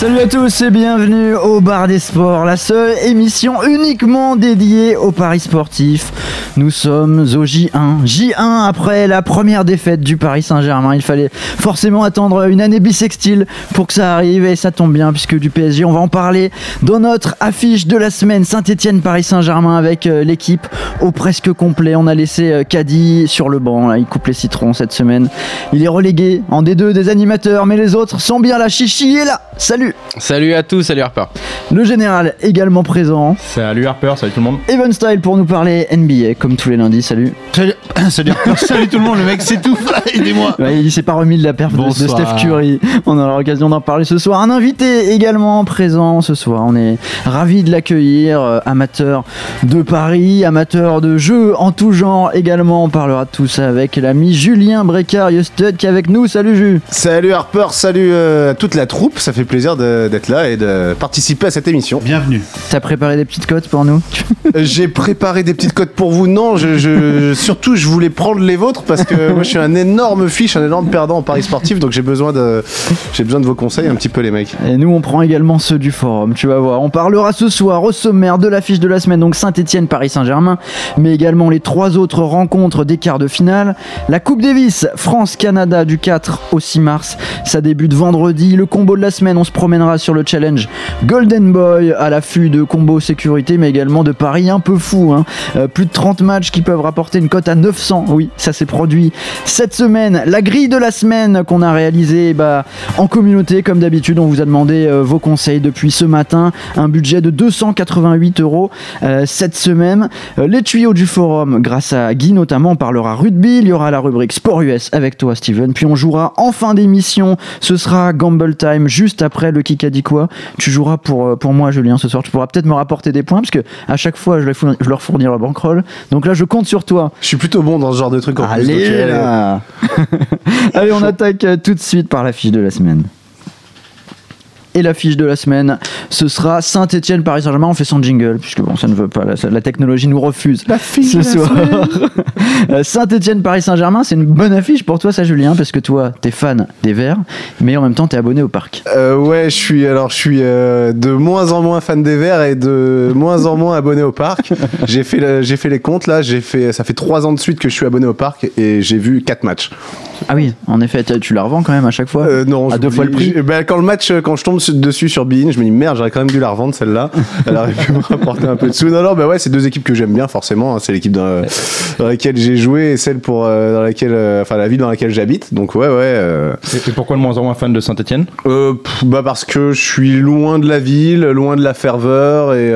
Salut à tous et bienvenue au Bar des Sports, la seule émission uniquement dédiée aux paris sportifs. Nous sommes au J1. J1 après la première défaite du Paris Saint-Germain. Il fallait forcément attendre une année bissextile pour que ça arrive et ça tombe bien puisque du PSG, on va en parler dans notre affiche de la semaine Saint-Etienne-Paris Saint-Germain avec euh, l'équipe au presque complet. On a laissé euh, Caddy sur le banc. Là, il coupe les citrons cette semaine. Il est relégué en D2 des animateurs, mais les autres sont bien là. Chichi est là. Salut. Salut à tous, salut Harper. Le général également présent. Salut Harper, salut tout le monde. Evan Style pour nous parler NBA comme tous les lundis. Salut. Salut, salut Harper, salut tout le monde, le mec s'étouffe, aidez-moi. Ouais, il s'est pas remis de la perte de-. Steph Curry. On aura l'occasion d'en parler ce soir. Un invité également présent ce soir. On est ravis de l'accueillir. euh, amateur de Paris, amateur de jeux en tout genre également. On parlera de tout ça avec l'ami Julien Brécard Stud qui est avec nous. Salut Jus. Salut Harper, salut euh, à toute la troupe, ça fait plaisir de- d'être là et de participer à cette émission. Bienvenue. T'as préparé des petites cotes pour nous? Euh, J'ai préparé des petites cotes pour vous, non, je- surtout je voulais prendre les vôtres parce que moi je suis un énorme fiche, un énorme perdant en paris sportif, donc j'ai besoin de, besoin de vos conseils un petit peu les mecs. Et nous, on prend également ceux du forum, tu vas voir. On parlera ce soir au sommaire de l'affiche de la semaine, donc Saint-Etienne, Paris-Saint-Germain, mais également les trois autres rencontres des quarts de finale. La Coupe Davis, France-Canada du 4 au 6 mars, ça débute vendredi. Le combo de la semaine, on se promènera sur le challenge Golden Boy à l'affût de combos sécurité, mais également de paris un peu fou. hein. Euh, plus de 30 matchs qui peuvent rapporter une cote à 900. Oui, ça s'est produit cette semaine. La grille de la semaine qu'on a réalisée bah, en communauté, comme d'habitude, on vous a demandé euh, vos conseils depuis ce matin. Un budget de 288 euros euh, cette semaine. Euh, les tuyaux du forum, grâce à Guy notamment, on parlera rugby. Il y aura la rubrique Sport US avec toi, Steven. Puis on jouera en fin d'émission. Ce sera Gamble Time juste après le Kikadi quoi. Tu joueras pour, pour moi, Julien, ce soir. Tu pourras peut-être me rapporter des points parce que à chaque fois, je, leur fournis- le bankroll. Donc là, je compte sur toi. Je suis plutôt bon dans ce genre de trucs en plus. Allez euh, là Allez, on attaque euh, tout de suite par la fiche de la semaine. Et la fiche de la semaine, ce sera Saint-Etienne Paris Saint-Germain. On fait sans jingle, puisque bon, ça ne veut pas, la, la technologie nous refuse. Ce soir. Euh, Saint-Etienne Paris Saint-Germain, c'est une bonne affiche pour toi, ça, Julien, parce que toi, t'es fan des Verts, mais en même temps, t'es abonné au parc. Euh, ouais, je suis alors je suis euh, de moins en moins fan des Verts et de moins en moins abonné au parc. j'ai fait le- j'ai fait les comptes là, j'ai fait ça fait trois ans de suite que je suis abonné au parc et j'ai vu quatre matchs. Ah oui, en effet, tu la revends quand même à chaque fois. Euh, non, à deux fois le prix. ben, quand le match, quand je tombe su- dessus sur Bein, je me dis merde, j'aurais quand même dû la revendre celle-là. Elle aurait pu me rapporter un peu de sous. Non, non, bah ouais, c'est deux équipes que j'aime bien forcément. hein. C'est l'équipe dans, dans laquelle j'ai joué et celle pour euh, dans laquelle, euh, enfin la ville dans laquelle j'habite. Donc ouais, ouais. euh, Et, et pourquoi de moins en moins fan de Saint-Etienne euh, bah parce que je suis loin de la ville, loin de la ferveur et,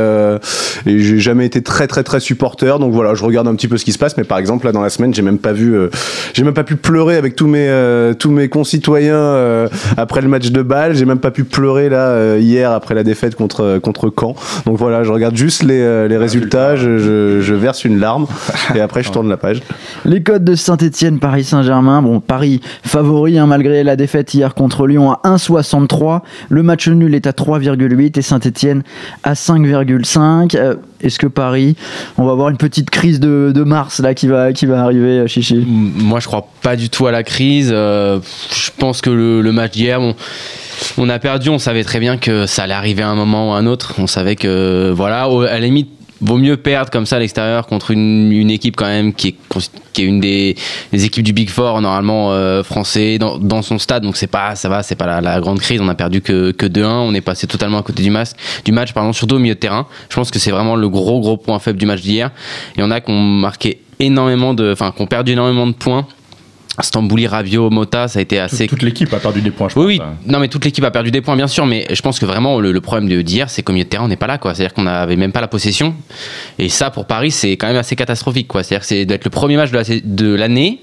et j'ai jamais été très très très supporter. Donc voilà, je regarde un petit peu ce qui se passe. Mais par exemple là dans la semaine, j'ai même pas vu, j'ai même pas pu pleurer avec tous mes tous mes concitoyens après le match de balle. J'ai même pas pu pleurer là euh, hier après la défaite contre contre Caen. Donc voilà, je regarde juste les, euh, les résultats, je, je, je verse une larme et après je tourne la page. Les codes de Saint-Etienne, Paris Saint-Germain. Bon, Paris favori hein, malgré la défaite hier contre Lyon à 1,63. Le match nul est à 3,8 et Saint-Etienne à 5,5. Euh, Est-ce que Paris, on va avoir une petite crise de, mars là qui va, qui va arriver, euh, Chichi? Moi, je crois pas du tout à la crise. Euh, je pense que le, match d'hier, on a perdu. On savait très bien que ça allait arriver à un moment ou à un autre. On savait que, voilà, à la limite, vaut mieux perdre comme ça à l'extérieur contre une, équipe quand même qui est, une des, équipes du Big Four normalement euh, français dans, son stade. Donc c'est pas, ça va, c'est pas la, grande crise. On a perdu que, que 2-1. On est passé totalement à côté du, mas- du match, pardon, surtout au milieu de terrain. Je pense que c'est vraiment le gros gros point faible du match d'hier. Il y en a qui ont marqué énormément de, enfin, qui ont perdu énormément de points. Stambouli, Rabiot, Mota, ça a été assez. Toute l'équipe a perdu des points, je Oui, oui. pense. hein. Non, mais toute l'équipe a perdu des points, bien sûr. Mais je pense que vraiment, le, le problème de- d'hier, c'est qu'au milieu de terrain, on n'est pas là, quoi. C'est-à-dire qu'on n'avait même pas la possession. Et ça, pour Paris, c'est quand même assez catastrophique, quoi. C'est-à-dire que c'est d'être le premier match de la- de l'année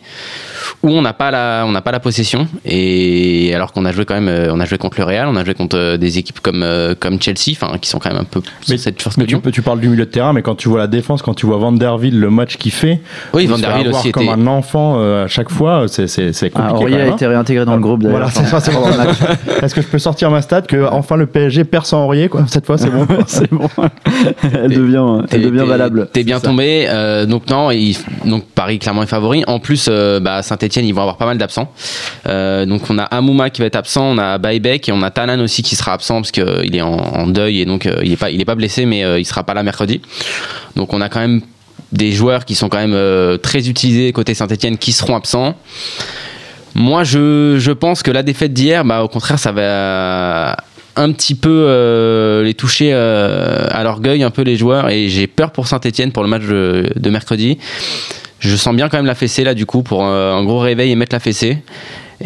où on n'a pas la on n'a pas la possession et alors qu'on a joué quand même euh, on a joué contre le Real on a joué contre euh, des équipes comme euh, comme Chelsea enfin qui sont quand même un peu Mais- cette force Mais tu, parles du milieu de terrain, mais quand tu vois la défense, quand tu vois Van der Ville, le match qu'il fait, Oui, il Van se der fait Wiel avoir aussi comme était un enfant euh, à chaque fois, c'est c'est- c'est Ah, compliqué. Même, a hein. été réintégré dans le groupe. Voilà, c'est ça, c'est. Est-ce que je peux sortir ma stat que enfin le PSG perd sans Aurier quoi Cette fois, c'est bon. c'est bon. Elle devient, T'es- elle devient valable. T'es bien tombé. euh, donc non, il- donc Paris clairement est favori. En plus, euh, bah, Saint-Etienne, ils vont avoir pas mal d'absents. Euh, donc on a Amouma qui va être absent, on a Baïbek et on a Tanan aussi qui sera absent parce qu'il est en, deuil et donc euh, il est pas, pas blessé, mais euh, il sera pas là mercredi. Donc on a quand même des joueurs qui sont quand même très utilisés côté Saint-Etienne qui seront absents. Moi, je, je pense que la défaite d'hier, bah, au contraire, ça va un petit peu les toucher à l'orgueil, un peu les joueurs. Et j'ai peur pour Saint-Etienne pour le match de mercredi. Je sens bien quand même la fessée là, du coup, pour euh, un gros réveil et mettre la fessée.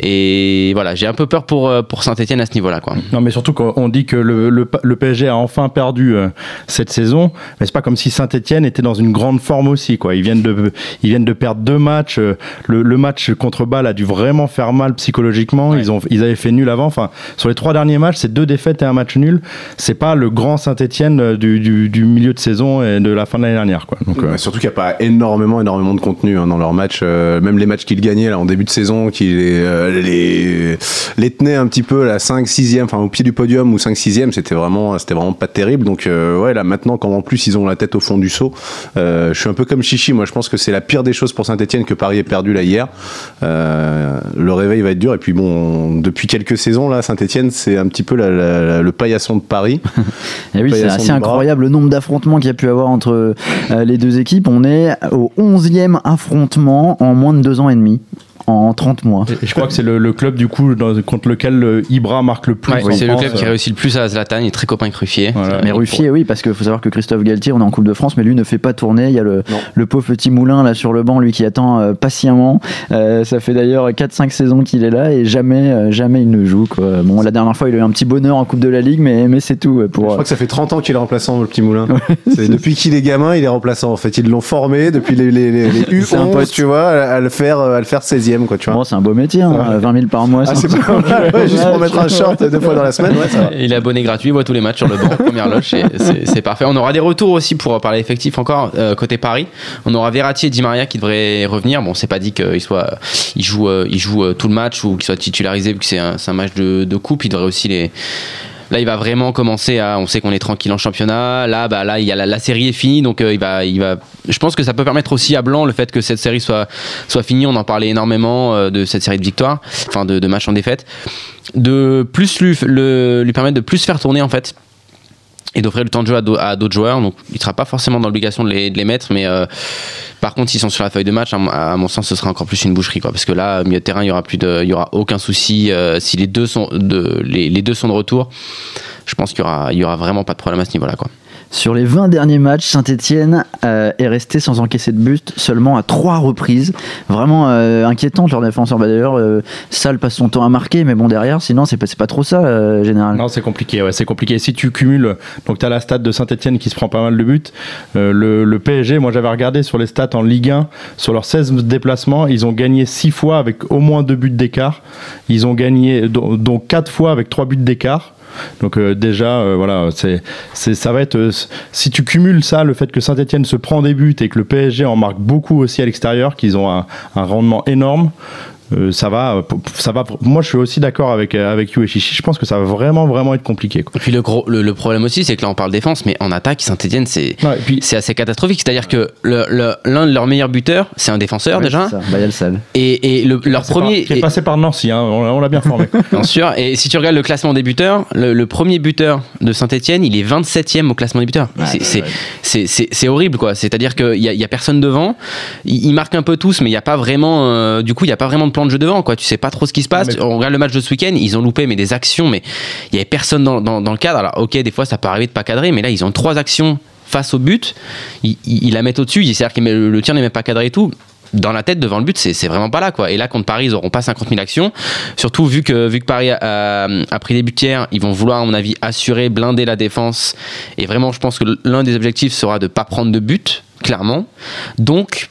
Et voilà, j'ai un peu peur pour, euh, pour Saint-Etienne à ce niveau-là. Quoi. Non, mais surtout qu'on dit que le, le, le PSG a enfin perdu euh, cette saison, mais c'est pas comme si Saint-Etienne était dans une grande forme aussi. Quoi. Ils, viennent de, ils viennent de perdre deux matchs. euh, Le, le match contre Bâle a dû vraiment faire mal psychologiquement. Ils, ont, ils avaient fait nul avant. Enfin, sur les trois derniers matchs, c'est deux défaites et un match nul. C'est pas le grand Saint-Etienne du, du, du milieu de saison et de la fin de l'année dernière. Quoi. Donc, euh, surtout qu'il n'y a pas énormément, énormément de contenu hein, dans leurs matchs. Euh, même les matchs qu'ils gagnaient là, en début de saison, qui les, euh, les, les tenaient un petit peu à 5 6 enfin au pied du podium ou 5 6 c'était vraiment, c'était vraiment pas terrible. Donc euh, ouais, là maintenant, quand en plus ils ont la tête au fond du seau, euh, je suis un peu comme Chichi. Moi, je pense que c'est la pire des choses pour Saint-Etienne que Paris ait perdu là hier. Le réveil va être dur. Et puis bon, depuis quelques saisons là, Saint-Etienne, c'est un petit peu la- la- la- le paillasson de Paris. Et oui, Pas y c'est assez incroyable le nombre d'affrontements qu'il y a pu avoir entre les deux équipes. On est au 11e affrontement en moins de deux ans et demi, en 30 mois. et je crois que c'est le, le club du coup dans- contre lequel Ibra marque le plus. Ouais, c'est le club qui euh, réussit le plus à Zlatan, il est très copain avec Ruffier. Voilà. Mais Ruffier, oui, parce qu'il faut savoir que Christophe Galtier, on est en Coupe de France, mais lui ne fait pas tourner. Il y a le, pauvre petit moulin là sur le banc, lui qui attend euh, patiemment. Euh, ça fait d'ailleurs 4-5 saisons qu'il est là et jamais, euh, jamais il ne joue. Quoi. Bon, la dernière fois, il a eu un petit bonheur en Coupe de la Ligue, mais, mais c'est tout. Je crois que ça fait 30 ans qu'il est remplaçant, le petit moulin. Depuis qu'il est gamin, il est remplaçant. En fait, ils l'ont formé depuis les, les, les, les C'est un U11, pote. tu vois, à, à le faire, à le faire 16e, quoi, tu vois. Bon, c'est un beau métier, hein, Ouais. 20 000 par mois. Ah, c'est pas mal, ouais, juste pour mettre un short deux fois dans la semaine, ouais, ça va. Il est abonné gratuit, il voit tous les matchs sur le banc, première loge, et c'est parfait. On aura des retours aussi pour parler effectif encore euh, côté Paris. On aura Verratti et Di Maria qui devraient revenir. Bon, c'est pas dit qu'il soit, il joue, euh, il joue euh, tout le match ou qu'il soit titularisé vu que c'est un, c'est un match de, de coupe. Il devrait aussi les. Là, il va vraiment commencer à. On sait qu'on est tranquille en championnat. Là, bah, là, il y a la, série est finie, donc euh, il va, il va. Je pense que ça peut permettre aussi à Blanc le fait que cette série soit soit finie. On en parlait énormément euh, de cette série de victoires, enfin de, de matchs en défaite, de plus lui, le, lui permettre de plus faire tourner en fait et d'offrir le temps de jeu à d'au- à d'autres joueurs. Donc, il ne sera pas forcément dans l'obligation de les, de les mettre, mais euh, par contre, s'ils sont sur la feuille de match, à, mon- sens, ce sera encore plus une boucherie, quoi. Parce que là, milieu de terrain, il y aura plus de, il y aura aucun souci euh, si les deux sont de, les deux sont de retour. Je pense qu'il y aura, il y aura vraiment pas de problème à ce niveau-là, quoi. Sur les 20 derniers matchs, Saint-Etienne est resté sans encaisser de but seulement à 3 reprises. Vraiment euh, inquiétant, leur défenseur. Bah, D'ailleurs, euh, Salle passe son temps à marquer, mais bon, derrière, sinon, c'est pas, trop ça, euh, général. Non, c'est compliqué, ouais, c'est compliqué. Si tu cumules, donc tu as la stat de Saint-Etienne qui se prend pas mal de buts. Euh, le, le PSG, moi j'avais regardé sur les stats en Ligue 1, sur leurs 16 déplacements, ils ont gagné 6 fois avec au moins 2 buts d'écart. Ils ont gagné, dont 4 fois avec 3 buts d'écart. Donc euh, déjà, euh, voilà, c'est, ça va être. euh, si tu cumules ça, le fait que Saint-Etienne se prend des buts et que le PSG en marque beaucoup aussi à l'extérieur, qu'ils ont un rendement énorme, euh, ça va, ça va. Moi, je suis aussi d'accord avec avec Yu et Chichi. Je pense que ça va vraiment, vraiment être compliqué. Quoi. Et puis le, gros, le, le problème aussi, c'est que là, on parle défense, mais en attaque, Saint-Etienne, c'est. Ouais, puis, C'est assez catastrophique, c'est-à-dire que le- le- l'un de leurs meilleurs buteurs, c'est un défenseur Ouais, déjà, c'est ça. Y et, et le- leur c'est par- premier, qui est passé par Nancy, hein, on, l'a- on l'a bien formé. Bien sûr. Et si tu regardes le classement des buteurs, le, le premier buteur de Saint-Etienne, il est 27e au classement des buteurs. C'est- c'est- horrible, quoi. C'est-à-dire qu'il n'y a, il y a personne devant. Ils, ils marquent un peu tous, mais il n'y a pas vraiment. euh, du coup, il n'y a pas vraiment de plan de jeu devant, quoi. Tu sais pas trop ce qui se passe. Mais- On regarde le match de ce week-end, ils ont loupé mais des actions, mais il y avait personne dans, dans- dans le cadre. Alors, ok, des fois ça peut arriver de pas cadrer, mais là ils ont trois actions face au but. Ils, ils- ils la mettent au-dessus. C'est-à-dire que le, le tir n'est même pas cadré et tout dans la tête devant le but, c'est c'est vraiment pas là quoi. Et là contre Paris, ils auront pas 50 000 actions. Surtout vu que vu que Paris a, a- a pris des buts hier, ils vont vouloir à mon avis assurer, blinder la défense. Et vraiment, je pense que l'un des objectifs sera de pas prendre de but, clairement. Donc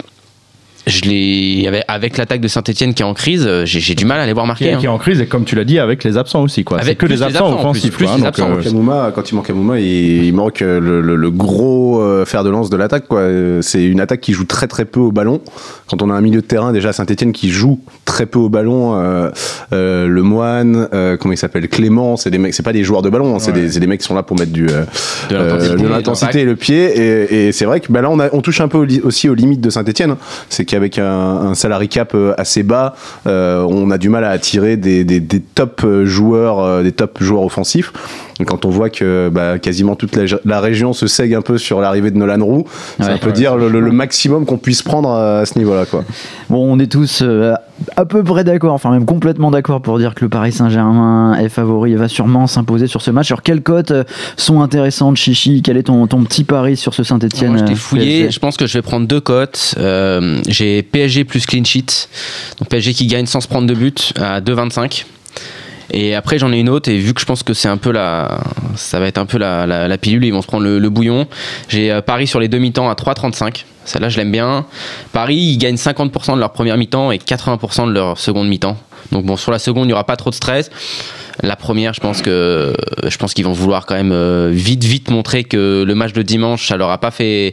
je l'ai avec, avec l'attaque de Saint-Etienne qui est en crise, euh, j'ai j'ai du mal à les voir Qui, marquer. est- hein. qui est en crise et comme tu l'as dit avec les absents aussi quoi. Avec C'est que plus les les absents absents, en plus, offensifs plus quoi, les hein, absents, donc, euh, Kamouma, quand il manque Kamouma, il, il manque euh, le, le- le gros euh, fer de lance de l'attaque. quoi. C'est une attaque qui joue très très peu au ballon. Quand on a un milieu de terrain déjà à Saint-Etienne qui joue très peu au ballon, euh, euh, le Moine, euh, comment il s'appelle, Clément, c'est des mecs, c'est pas des joueurs de ballon, hein, c'est Ouais. des, c'est des mecs qui sont là pour mettre du euh, De l'intensité, euh, et le pied. Et, et c'est vrai que bah, là on, a, on touche un peu aussi aux limites de Saint-Etienne. C'est qu'avec un, un cap euh, assez bas, euh, on a du mal à attirer des, euh, top joueurs offensifs. Et quand on voit que bah, quasiment toute la, la région se sègue un peu sur l'arrivée de Nolan Roux, c'est Ouais. un peu dire le, le- le maximum qu'on puisse prendre à, à ce niveau-là. Quoi. Bon, on est tous euh, à peu près d'accord, enfin même complètement d'accord pour dire que le Paris Saint-Germain est favori et va sûrement s'imposer sur ce match. Sur quelles cotes euh, sont intéressantes, Chichi? Quel est ton, ton petit pari sur ce Saint-Etienne je t'ai fouillé. Je pense que je vais prendre deux cotes. Euh, J'ai PSG plus clean sheet. Donc PSG qui gagne sans se prendre de but à 2,25. Et après j'en ai une autre et vu que je pense que c'est un peu la, ça va être un peu la, la- pilule, ils vont se prendre le, bouillon. J'ai euh, Paris sur les deux mi-temps à 3,35. Celle-là je l'aime bien. Paris ils gagnent 50% de leur première mi-temps et 80% de leur seconde mi-temps. Donc bon sur la seconde il n'y aura pas trop de stress. La première, je pense que je pense qu'ils vont vouloir quand même euh, vite vite montrer que le match de dimanche, ça leur a pas fait.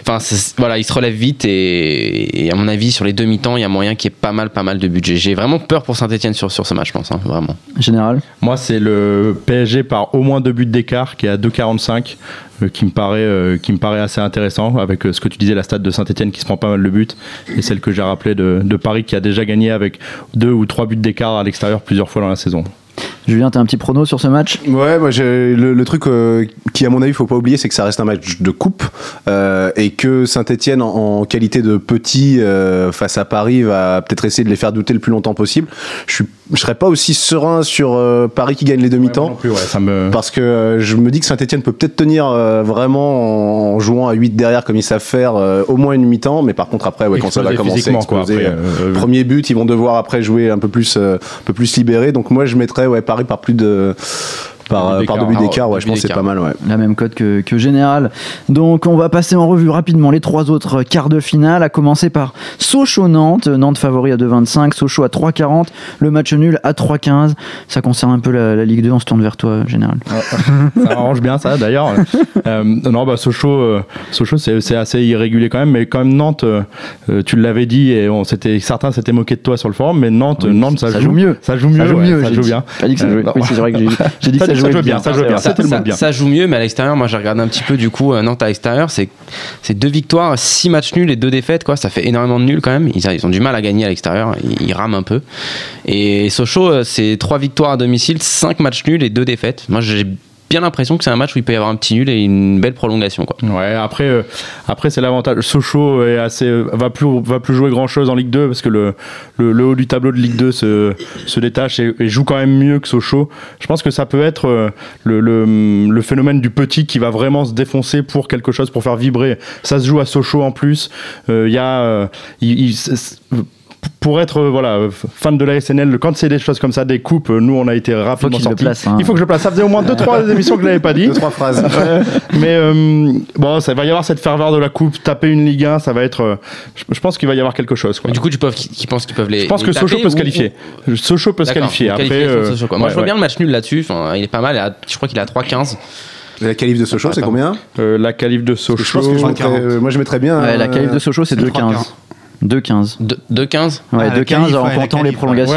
Enfin voilà, ils se relèvent vite et, et à mon avis sur les deux mi-temps, il y a moyen qu'il y ait pas mal pas mal de budget. J'ai vraiment peur pour Saint-Etienne sur sur ce match, je pense, hein, vraiment. Général? Moi, c'est le PSG par au moins deux buts d'écart qui est à 2,45 euh, qui me paraît euh, qui me paraît assez intéressant avec euh, ce que tu disais la stade de Saint-Etienne qui se prend pas mal de buts et celle que j'ai rappelé de, de Paris qui a déjà gagné avec deux ou trois buts d'écart à l'extérieur plusieurs fois dans la saison. Julien, t'as un petit prono sur ce match? Ouais, moi le, le truc euh, qui à mon avis faut pas oublier, c'est que ça reste un match de coupe euh, et que Saint-Etienne en, en qualité de petit euh, face à Paris va peut-être essayer de les faire douter le plus longtemps possible. Je suis, je serais pas aussi serein sur euh, Paris qui gagne les demi-temps. ouais, me Parce que euh, je me dis que Saint-Etienne peut peut-être tenir euh, vraiment en jouant à 8 derrière comme ils savent faire euh, au moins une mi-temps, mais par contre après ouais, quand ça va Exploser commencer à physiquement, quoi, exploser, après, euh, euh, premier but, ils vont devoir après jouer un peu plus, euh, un peu plus libéré. Donc moi je mettrais ouais, Paris par plus de par, Deux buts par deux d'écart. buts Ah, d'écart, ouais, je pense que c'est pas mal. Ouais. la même cote que, que Général. Donc on va passer en revue rapidement les trois autres quarts de finale, à commencer par Sochaux-Nantes, Nantes favori à 2,25, Sochaux à 3,40, le match nul à 3,15. Ça concerne un peu la, la Ligue 2, on se tourne vers toi, Général. ça arrange bien ça d'ailleurs. Euh, non, bah Sochaux, euh, Sochaux c'est c'est assez irrégulier quand même, mais quand même Nantes, euh, euh, tu l'avais dit et on s'était certains s'étaient moqués de toi sur le forum, mais Nantes, Oui, Nantes ça, ça joue mieux. ça joue mieux, Ça joue ouais, mieux, ça joue dit. bien. Pas dit que ça Euh, jouait. non. Oui, c'est vrai que j'ai j'ai dit que T'as ça dit que ça jouait bien, bien. ça jouait bien, ça, mot bien. ça joue mieux, mais à l'extérieur, moi j'ai regardé un petit peu du coup euh, Nantes à l'extérieur, c'est c'est deux victoires, six matchs nuls et deux défaites, quoi. Ça fait énormément de nuls quand même. Ils ont du mal à gagner à l'extérieur, ils, ils rament un peu. Et Sochaux, euh, c'est trois victoires à domicile, cinq matchs nuls et deux défaites. Moi j'ai bien l'impression que c'est un match où il peut y avoir un petit nul et une belle prolongation, quoi. Ouais, après, euh, après c'est l'avantage. Sochaux est assez, va plus, va plus jouer grand chose en Ligue 2 parce que le, haut du tableau de Ligue 2 se, détache et, joue quand même mieux que Sochaux. Je pense que ça peut être euh, le, phénomène du petit qui va vraiment se défoncer pour quelque chose, pour faire vibrer. Ça se joue à Sochaux en plus. Euh, Il y a, pour être euh, voilà euh, fan de la SNL, quand c'est des choses comme ça, des coupes, euh, nous on a été rapidement sortis. place, hein. Il faut que je le place. Ça faisait au moins deux trois émissions que je l'avais pas dit. Deux trois phrases. Ouais, mais euh, bon, ça va y avoir cette ferveur de la coupe, taper une Ligue 1, ça va être. euh, je, je pense qu'il va y avoir quelque chose. Quoi. Mais du coup, tu peux, qui, qui pensent qu'ils peuvent les. je pense les que Sochaux peut se ou- qualifier. Sochaux peut se qualifier. Après, euh, Sochaux. Moi, ouais, je vois ouais. bien le match nul là-dessus. Enfin, il est pas mal. à- je crois qu'il est à 3-15. La qualif de Sochaux, c'est combien? Euh, la qualif de Je pense Sochaux. que je crois mettrais- euh, moi je mettrais bien. Ouais, la qualif de Sochaux, c'est 2,15. 2,15. De- 2-15 Ouais, Ah, la 2,15 qualif, en comptant les prolongations.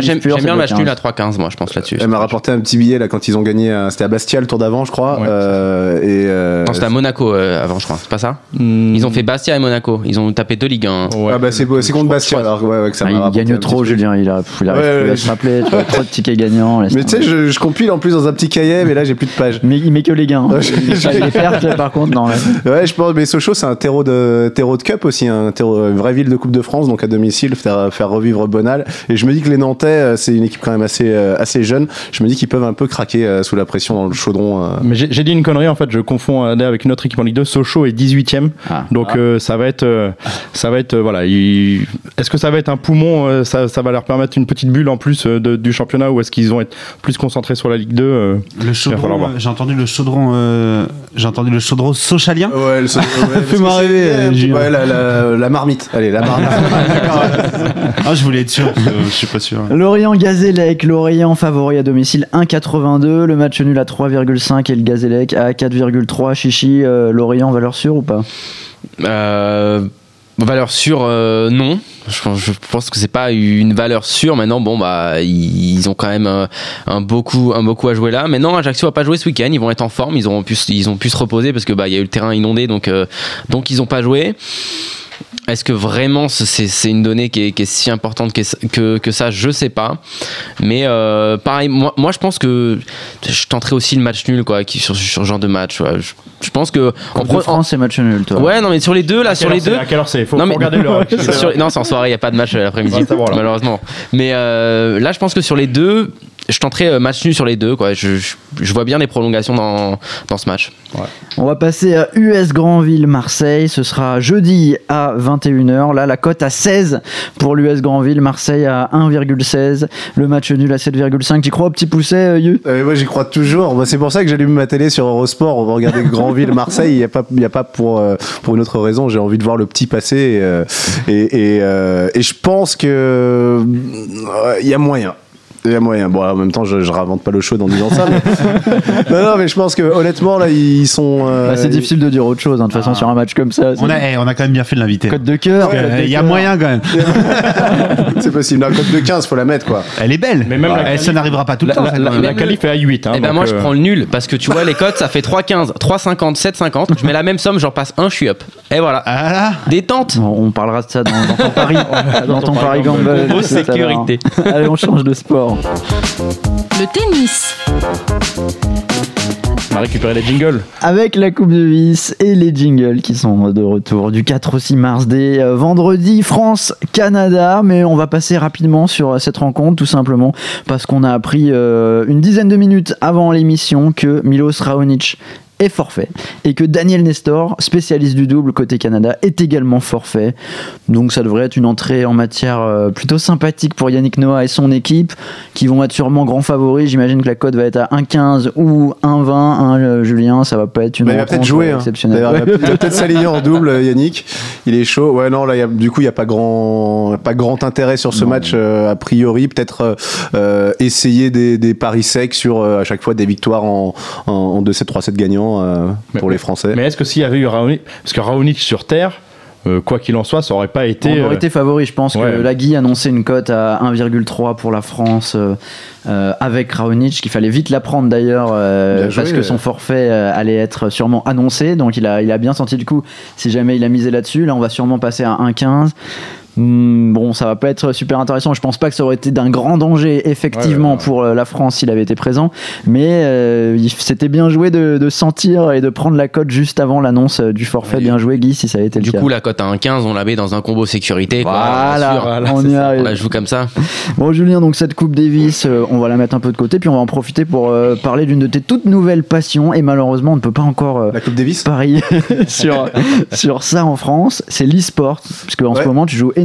J'aime bien le match nul 2,15. à 3-15, moi, je pense là-dessus. Elle m'a rapporté un petit billet là quand ils ont gagné. euh, C'était à Bastia le tour d'avant, je crois. Ouais. euh, et euh, Non, c'était à Monaco euh, avant, je crois. C'est pas ça Hmm, Ils ont fait Bastia et Monaco. Ils ont tapé deux Ligues 1. ouais. ah bah c'est contre Bastia alors ouais, ouais, que ça Ah, m'a il rapporté un gagne trop. Julien. Il a, il se rappeler. Tu vois, trop de tickets gagnants. Mais tu sais, je, compile en plus dans un petit cahier, mais là j'ai plus de pages. Mais il met que les gains. hein. Ah, les pertes, par contre, non. ouais. Je pense, mais Sochaux, c'est un terreau de, terreau de cup aussi, un terreau, une vraie ville de Coupe de France, donc à domicile, faire, faire revivre Bonal. Et je me dis que les Nantais, euh, c'est une équipe quand même assez, euh, assez jeune. Je me dis qu'ils peuvent un peu craquer euh, sous la pression dans le chaudron. Mais j'ai j'ai dit une connerie en fait, je confonds avec une autre équipe en Ligue 2. Sochaux est 18ème, Ah. donc euh, ça va être, euh, ça va être voilà. il- Est-ce que ça va être un poumon ça, ça va leur permettre une petite bulle en plus de- du championnat ou est-ce qu'ils vont être plus concentrés sur la Ligue 2 euh, Le chaudron, euh, j'ai entendu le chaudron, euh, j'ai entendu le chaudron sochalien. Ouais, le, ouais, ouais, la, la, la marmite. Allez, la marmite. Ah, je voulais être sûr, parce que je suis pas sûr. Lorient Gazélec, Lorient favori à domicile 1,82, le match nul à 3,5 et le Gazélec à 4,3. Chichi, euh, Lorient valeur sûre ou pas? Euh, valeur sûre, euh, non. Je, pense- je pense que c'est pas une valeur sûre. Maintenant, bon, bah, ils, ils ont quand même euh, un, beaucoup, un beaucoup à jouer là. Maintenant, Ajaccio va pas jouer ce week-end. Ils vont être en forme. Ils ont pu, se- ils ont pu se reposer parce que bah, il y a eu le terrain inondé, donc, euh, donc ils ont pas joué. Est-ce que vraiment ce- c'est c'est une donnée qui est, qui est si importante que, que, que ça? Je sais pas. Mais euh, pareil, moi, moi je pense que je tenterai aussi le match nul quoi, qui, sur, sur ce genre de match. ouais. Je, je pense que en France, c'est match nul, toi. Ouais, non, mais sur les deux, là, sur les deux. À quelle heure c'est? Faut, Non, faut mais- regarder l'heure. Sur- non, c'est en soirée, il n'y a pas de match euh, l'après-midi, malheureusement. Mais euh, là, je pense que sur les deux, je tenterai euh, match nul sur les deux. Quoi. Je, je, je vois bien des prolongations dans, dans ce match. On va passer à US Granville Marseille. Ce sera jeudi à 21h. Là, la cote à 16 pour l'US Granville. Marseille à 1,16. Le match nul à 7,5. Tu crois au petit pousset, euh, Yu? Euh, moi j'y crois toujours. Bah, c'est pour ça que j'allume ma télé sur Eurosport. On va regarder Grandville, Marseille. Il n'y a pas, il y a pas pour, euh, pour une autre raison. J'ai envie de voir le petit passer. Et, euh, et, et, euh, et je pense que euh, il y a moyen. Il y a moyen. Bon, en même temps, je, je ravente pas le chaud en disant ça. Mais... non, non, mais je pense que honnêtement, là, ils sont. euh, Bah, C'est difficile de dire autre chose, hein, de toute façon, Ah. sur un match comme ça. On a, eh, on a quand même bien fait de l'inviter. Cote de cœur. Euh, Il y a moyen quand même. C'est possible. La cote de 15, faut la mettre, quoi. Elle est belle. Mais même la Eh, qualif- ça n'arrivera pas tout le La, temps. la, la, qualif est à 8. Hein, Et ben donc, moi, je euh, prends le nul parce que tu vois, les cotes, ça fait 3,15, 3,50, 7,50. Je mets la même somme, j'en passe un, je suis up. Et voilà. Ah Détente. Bon, on parlera de ça dans, dans ton pari, dans ton pari gamble. Sécurité. Allez, on change de sport. Le tennis. on a récupéré les jingles. Avec la Coupe de Vis et les jingles qui sont de retour du 4 au 6 mars dès euh, vendredi France-Canada. Mais on va passer rapidement sur euh, cette rencontre tout simplement parce qu'on a appris euh, une dizaine de minutes avant l'émission que Milos Raonic est forfait et que Daniel Nestor, spécialiste du double côté Canada, est également forfait. Donc ça devrait être une entrée en matière euh, plutôt sympathique pour Yannick Noah et son équipe qui vont être sûrement grands favoris. J'imagine que la cote va être à 1,15 ou 1,20. Hein, euh, Julien, ça va pas être une Bah, il va peut-être jouer. hein. exceptionnelle. Ouais. Il va peut-être s'aligner en double, euh, Yannick. Il est chaud. Ouais, non, là, il y a- du coup, il n'y a pas grand, pas grand intérêt sur ce match, euh, a priori. Peut-être euh, essayer des, des paris secs sur euh, à chaque fois des victoires en, en, en 2-7, 3-7 gagnants euh, Mais- pour les Français. Mais est-ce que s'il y avait eu Raonic, parce que Raonic sur terre, euh, quoi qu'il en soit, ça aurait pas été. On aurait euh, été favori, je pense ouais. que Lagui annonçait une cote à 1,3 pour la France euh, avec Raonic, qu'il fallait vite la prendre d'ailleurs euh, parce que son forfait euh, allait être sûrement annoncé, donc il a, il a bien senti le coup si jamais il a misé là-dessus. Là, on va sûrement passer à 1,15. Hmm, bon, ça va pas être super intéressant. Je pense pas que ça aurait été d'un grand danger, effectivement, Ouais, ouais, ouais. pour euh, la France s'il avait été présent. Mais euh, c'était bien joué de, de sentir et de prendre la cote juste avant l'annonce euh, du forfait. Bien joué, Guy, si ça a été le Du cas. coup, la cote à 1,15, on la met dans un combo sécurité. quoi, Voilà, sûr. Voilà, on y arrive. On la joue comme ça. Bon Julien, donc cette Coupe Davis, euh, on va la mettre un peu de côté, puis on va en profiter pour euh, parler d'une de tes toutes nouvelles passions, et malheureusement on ne peut pas encore euh, La Coupe Davis? parier sur, sur ça en France, c'est l'e-sport, qu'en Ouais. ce moment tu joues énormément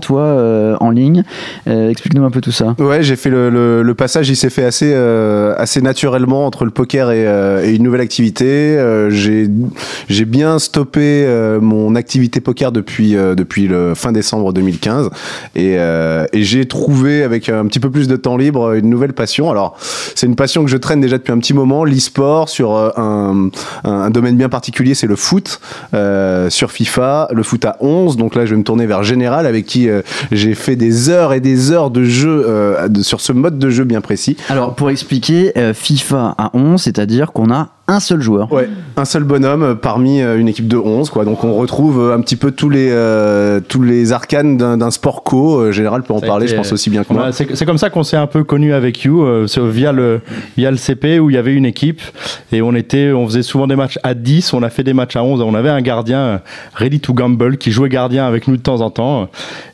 toi euh, en ligne, Euh, explique-nous un peu tout ça. Ouais, j'ai fait le, passage, il s'est fait assez, euh, assez naturellement entre le poker et, une nouvelle activité. J'ai, bien stoppé mon activité poker depuis, depuis le fin décembre 2015 et, j'ai trouvé avec un petit peu plus de temps libre une nouvelle passion. Alors, c'est une passion que je traîne déjà depuis un petit moment, l'e-sport sur un, domaine bien particulier, c'est le foot sur FIFA, le foot à 11. Donc là, je vais me tourner vers Général avec qui euh, j'ai fait des heures et des heures de jeu euh, sur ce mode de jeu bien précis. Alors pour expliquer, euh, FIFA à 11, c'est-à-dire qu'on a un seul joueur. Ouais, un seul bonhomme euh, parmi euh, une équipe de 11 quoi. Donc on retrouve euh, un petit peu tous les euh, tous les arcanes d'un d'un sport co. Général peut en Ça parler, été, je pense aussi bien que moi. C'est c'est comme ça qu'on s'est un peu connu avec You, euh, via le via le CP où il y avait une équipe et on était, on faisait souvent des matchs à 10, on a fait des matchs à 11, on avait un gardien ready to gamble qui jouait gardien avec nous de temps en temps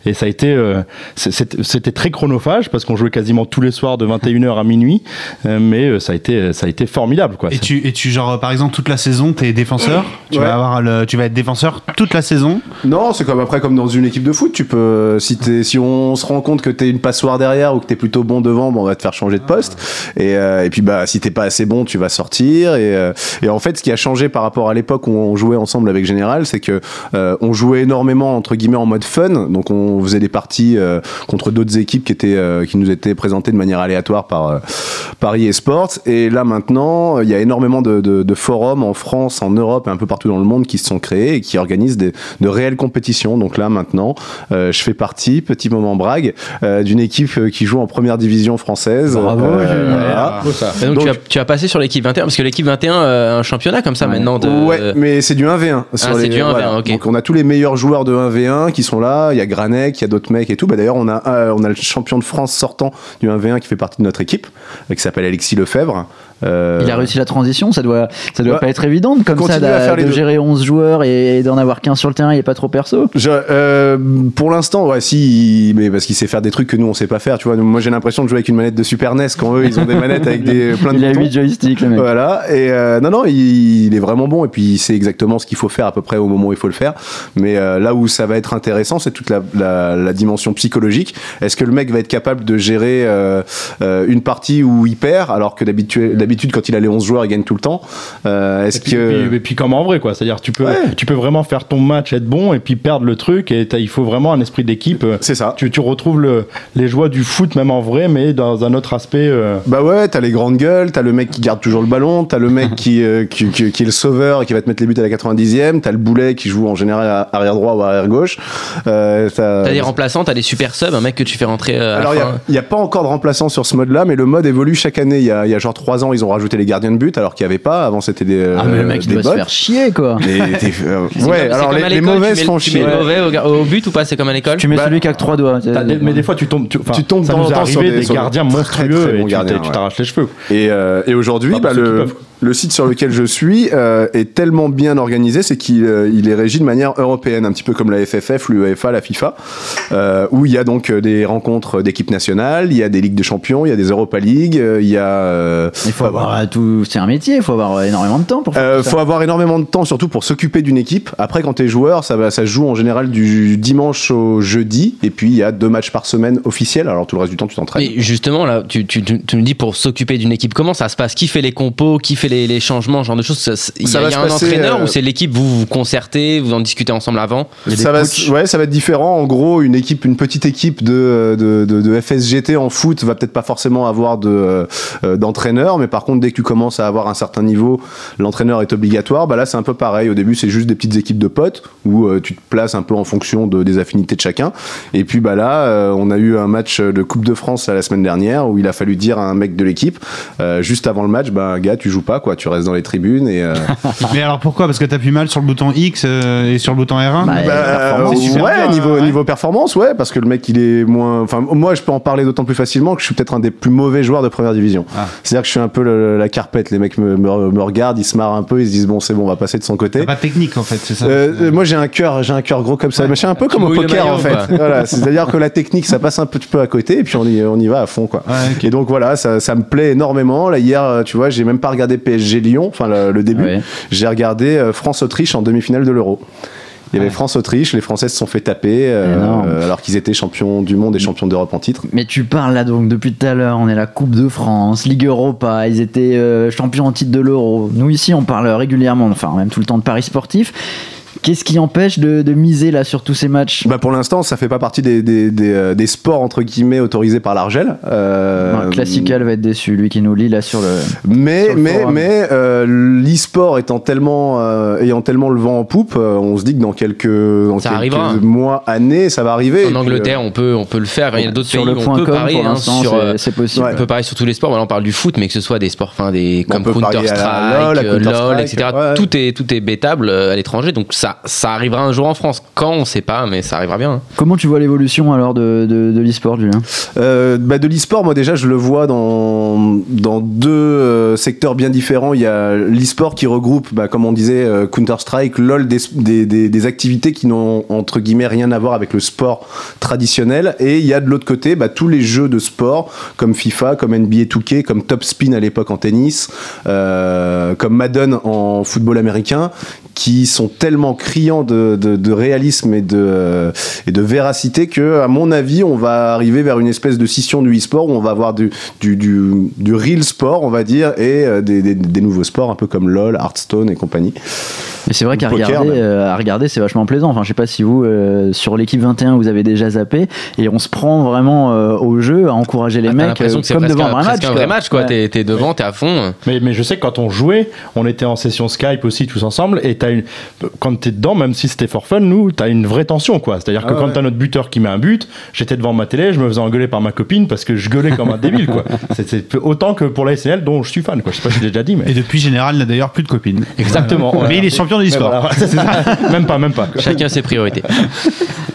et ça a été, euh, c'était c'était très chronophage parce qu'on jouait quasiment tous les soirs de 21h à minuit, mais ça a été ça a été formidable quoi. Et tu, et tu tu genre par exemple toute la saison t'es défenseur, tu Ouais. vas avoir le, tu vas être défenseur toute la saison. Non, c'est comme après comme dans une équipe de foot, tu peux si t'es si on se rend compte que t'es une passoire derrière ou que t'es plutôt bon devant, bon, on va te faire changer de poste. Et, euh, et puis bah si t'es pas assez bon, tu vas sortir. Et, euh, et en fait, ce qui a changé par rapport à l'époque où on jouait ensemble avec Général, c'est que euh, on jouait énormément entre guillemets en mode fun. Donc on faisait des parties contre d'autres équipes qui étaient qui nous étaient présentées de manière aléatoire par par eSports. Et là maintenant, il y a énormément de, de, de forums en France, en Europe et un peu partout dans le monde qui se sont créés et qui organisent des, de réelles compétitions. Donc là maintenant, euh, je fais partie, petit moment brague, euh, d'une équipe qui joue en première division française. Bravo, Euh, Julien. voilà. Et donc, Donc- tu, vas, tu vas passer sur l'équipe 21 parce que l'équipe 21 euh, un championnat comme ça Ouais. maintenant de Ouais, mais c'est du 1v1. sur Ah, c'est les- du 1v1, ok. Donc on a tous les meilleurs joueurs de 1v1 qui sont là. Il y a Granek, il y a d'autres mecs et tout. Bah, D'ailleurs, on a, euh, on a le champion de France sortant du 1v1 qui fait partie de notre équipe, qui s'appelle Alexis Lefebvre. Euh, Il a réussi la transition, ça doit, ça doit pas être évident comme ça continue de gérer 11 joueurs et d'en avoir qu'un sur le terrain, il est pas trop perso. Je, euh, pour l'instant, ouais, si, mais parce qu'il sait faire des trucs que nous on sait pas faire, tu vois. Moi, j'ai l'impression de jouer avec une manette de Super NES quand eux ils ont des manettes avec des plein de Il a boutons. 8 joysticks le mec. Voilà, et euh, non, non, il, il est vraiment bon, et puis il sait exactement ce qu'il faut faire à peu près au moment où il faut le faire. Mais là où ça va être intéressant, c'est toute la, la, la dimension psychologique. Est-ce que le mec va être capable de gérer une partie où il perd, alors que d'habitude, d'habitude, quand il a les 11 joueurs, il gagne tout le temps euh, Est-ce Et puis, que. et puis- et puis comme en vrai quoi, c'est-à-dire tu peux Ouais. tu peux vraiment faire ton match être bon et puis perdre le truc et il faut vraiment un esprit d'équipe. euh, C'est ça. Tu, tu retrouves le, les joies du foot même en vrai mais dans un autre aspect. euh, Bah ouais, t'as les grandes gueules, t'as le mec qui garde toujours le ballon, t'as le mec qui, euh, qui, qui, qui est le sauveur et qui va te mettre les buts à la 90e, t'as le boulet qui joue en général à arrière droit ou arrière gauche. Euh, T'as des remplaçants, t'as des super subs, un mec que tu fais rentrer euh, à Alors, il n'y a, pas encore de remplaçant sur ce mode-là, mais le mode évolue chaque année. Il y a, il y a genre 3 ans, ils ont rajouté les gardiens de but, alors qu'il n'y avait pas. Avant, c'était des. Ah mais le mec il des doit se faire chier quoi. Des- des- euh, ouais, comme- alors les, les tu mets, font tu chier. mets le mauvais au, but ou pas C'est comme à l'école Tu mets Bah, celui qui a que 3 doigts. des- mais des fois tu tombes, tu, Tu tombes ça temps nous est arrivé des- gardiens monstrueux très et tu tu t'arraches les cheveux. Et, euh, et aujourd'hui, bah, le, peuvent. Le site sur lequel je suis euh, est tellement bien organisé, c'est qu'il euh, il est régi de manière européenne, un petit peu comme la FFF, l'UEFA, la FIFA, euh, où il y a donc des rencontres d'équipes nationales, il y a des ligues de champions, il y a des Europa League, il y a. euh, Il faut avoir euh, tout, c'est un métier, il faut avoir énormément de temps pour faire Euh, tout ça. faut avoir énormément de temps, surtout pour s'occuper d'une équipe. Après, quand t'es joueur, ça, va, ça se joue en général du dimanche au jeudi, et puis il y a deux matchs par semaine officiels. Alors tout le reste du temps, tu t'entraînes. Mais justement, là, tu, tu, tu, tu me dis pour s'occuper d'une équipe, comment ça se passe? Qui fait les compos? Qui fait les, les changements Ce genre de choses Il y a, y un passer, entraîneur euh, ou c'est l'équipe, vous vous concertez, vous en discutez ensemble avant? Ça va, s- ouais, ça va être différent. En gros, une équipe, une petite équipe de, de, de, de FSGT en foot va peut-être pas forcément avoir de euh, d'entraîneur, mais par contre, dès que tu commences à avoir un certain niveau, l'entraîneur est obligatoire. Bah là, c'est un peu pareil. Au début, c'est juste des petites équipes de potes où euh, tu te places un peu en fonction de, des affinités de chacun. Et puis bah là, euh, on a eu un match de Coupe de France la semaine dernière où il a fallu dire à un mec de l'équipe euh, juste avant le match, bah gars, tu joues pas quoi, tu restes dans les tribunes et euh, Mais alors pourquoi? Parce que t'appuies mal sur le bouton X euh, et sur le bouton R1 Bah, Bah, euh, super ouais, bien, niveau, ouais. niveau performance, ouais, parce que le mec il est moins. Enfin, moi je peux en parler d'autant plus facilement que je suis peut-être un des plus mauvais joueurs de première division. Ah. C'est-à-dire que je suis un peu le- la carpette. Les mecs me, me, me regardent, ils se marrent un peu, ils se disent bon, c'est bon, on va passer de son côté. Pas technique en fait, c'est ça Euh, euh, moi j'ai un cœur, j'ai un cœur gros comme ça. Mais je suis un peu Tu comme au poker maillot, en fait. Voilà, c'est-à-dire que la technique ça passe un petit peu à côté et puis on y, on y va à fond quoi. Ouais. Et donc voilà, ça, ça me plaît énormément. Là hier, tu vois, j'ai même pas regardé PSG Lyon, enfin le, le début. Ouais. J'ai regardé euh, France-Autriche en demi-finale de l'Euro. Il y avait France-Autriche, les Français se sont fait taper euh, euh, alors qu'ils étaient champions du monde et champions d'Europe en titre. Mais tu parles là donc depuis tout à l'heure, on est la Coupe de France, Ligue Europa, ils étaient euh, champions en titre de l'Euro. Nous ici on parle régulièrement, enfin même tout le temps de paris sportifs. Qu'est-ce qui empêche de, de miser là sur tous ces matchs Bah pour l'instant, ça fait pas partie des, des, des, euh, des sports entre guillemets autorisés par l'Argel. Euh, Non, Classical va être déçu, lui qui nous lit là sur le. Mais sur le mais forum. mais euh, l'e-sport étant tellement euh, ayant tellement le vent en poupe, euh, on se dit que dans quelques, dans Ça quelques arrivera. mois, années, ça va arriver. En Angleterre, euh, on peut, on peut le faire. Il y a d'autres pays Sur le où on peut parier hein, c'est- c'est possible. Ouais. On peut parier sur tous les sports. On parle du foot, mais que ce soit des sports, enfin des On comme Counter Strike, LoL, LOL, etc. ouais. Tout est tout est bétable euh, à l'étranger, donc ça ça, ça arrivera un jour en France. Quand, on sait pas, mais ça arrivera bien. hein. Comment tu vois l'évolution alors de, de, de l'e-sport, Julien? Euh, bah, de l'e-sport, moi déjà, je le vois dans, dans deux euh, secteurs bien différents. Il y a l'e-sport qui regroupe, bah, comme on disait, euh, Counter-Strike, LoL, des, des, des, des activités qui n'ont entre guillemets rien à voir avec le sport traditionnel. Et il y a de l'autre côté bah, tous les jeux de sport comme FIFA, comme NBA 2K, comme Top Spin à l'époque en tennis, euh, comme Madden en football américain qui sont tellement criants de, de, de réalisme et de, euh, et de véracité que, à mon avis, on va arriver vers une espèce de scission du e-sport où on va avoir du, du, du, du real sport, on va dire, et euh, des, des, des nouveaux sports un peu comme LoL, Hearthstone et compagnie. Mais c'est vrai qu'à regarder, euh, à regarder, c'est vachement plaisant. Enfin, je sais pas si vous, euh, sur l'équipe 21, vous avez déjà zappé et on se prend vraiment euh, au jeu à encourager les Ah, mecs euh, comme presque, devant un, un match. un vrai match, quoi. Ouais. T'es, t'es devant, t'es à fond. Mais, mais je sais que quand on jouait, on était en session Skype aussi tous ensemble et t'as une, quand t'es dedans, même si c'était for fun, nous, t'as une vraie tension quoi. C'est-à-dire que Ah quand t'as notre buteur qui met un but, j'étais devant ma télé, je me faisais engueuler par ma copine parce que je gueulais comme un débile quoi. C'est, c'est autant que pour la SNL dont je suis fan quoi. Je sais pas si je l'ai déjà dit mais. Et depuis, Général n'a d'ailleurs plus de copine. Exactement. Mais il est champion de l'e-sport. voilà, c'est ça. même pas, même pas. Chacun ses priorités.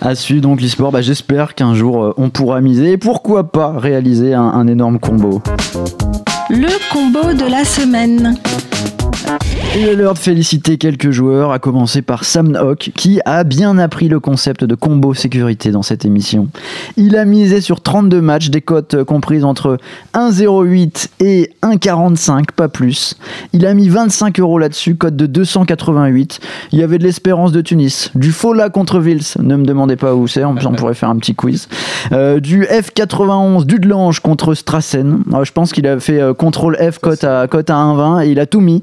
À suivre donc l'e-sport, bah, j'espère qu'un jour euh, on pourra miser et pourquoi pas réaliser un, un énorme combo. Le combo de la semaine. Il est l'heure de féliciter quelques joueurs, à commencer par Sam Hawk, qui a bien appris le concept de combo sécurité dans cette émission. Il a misé sur 32 matchs, des cotes comprises entre 1,08 et 1,45, pas plus. Il a mis 25 euros là-dessus, cote de 288. Il y avait de l'espérance de Tunis, du Fola contre Vils, ne me demandez pas où c'est, on pourrait faire un petit quiz. Euh, du F91 d'Udelange contre Strassen. Euh, je pense qu'il a fait euh, contrôle F cote à, cote à 1,20 et il a tout mis.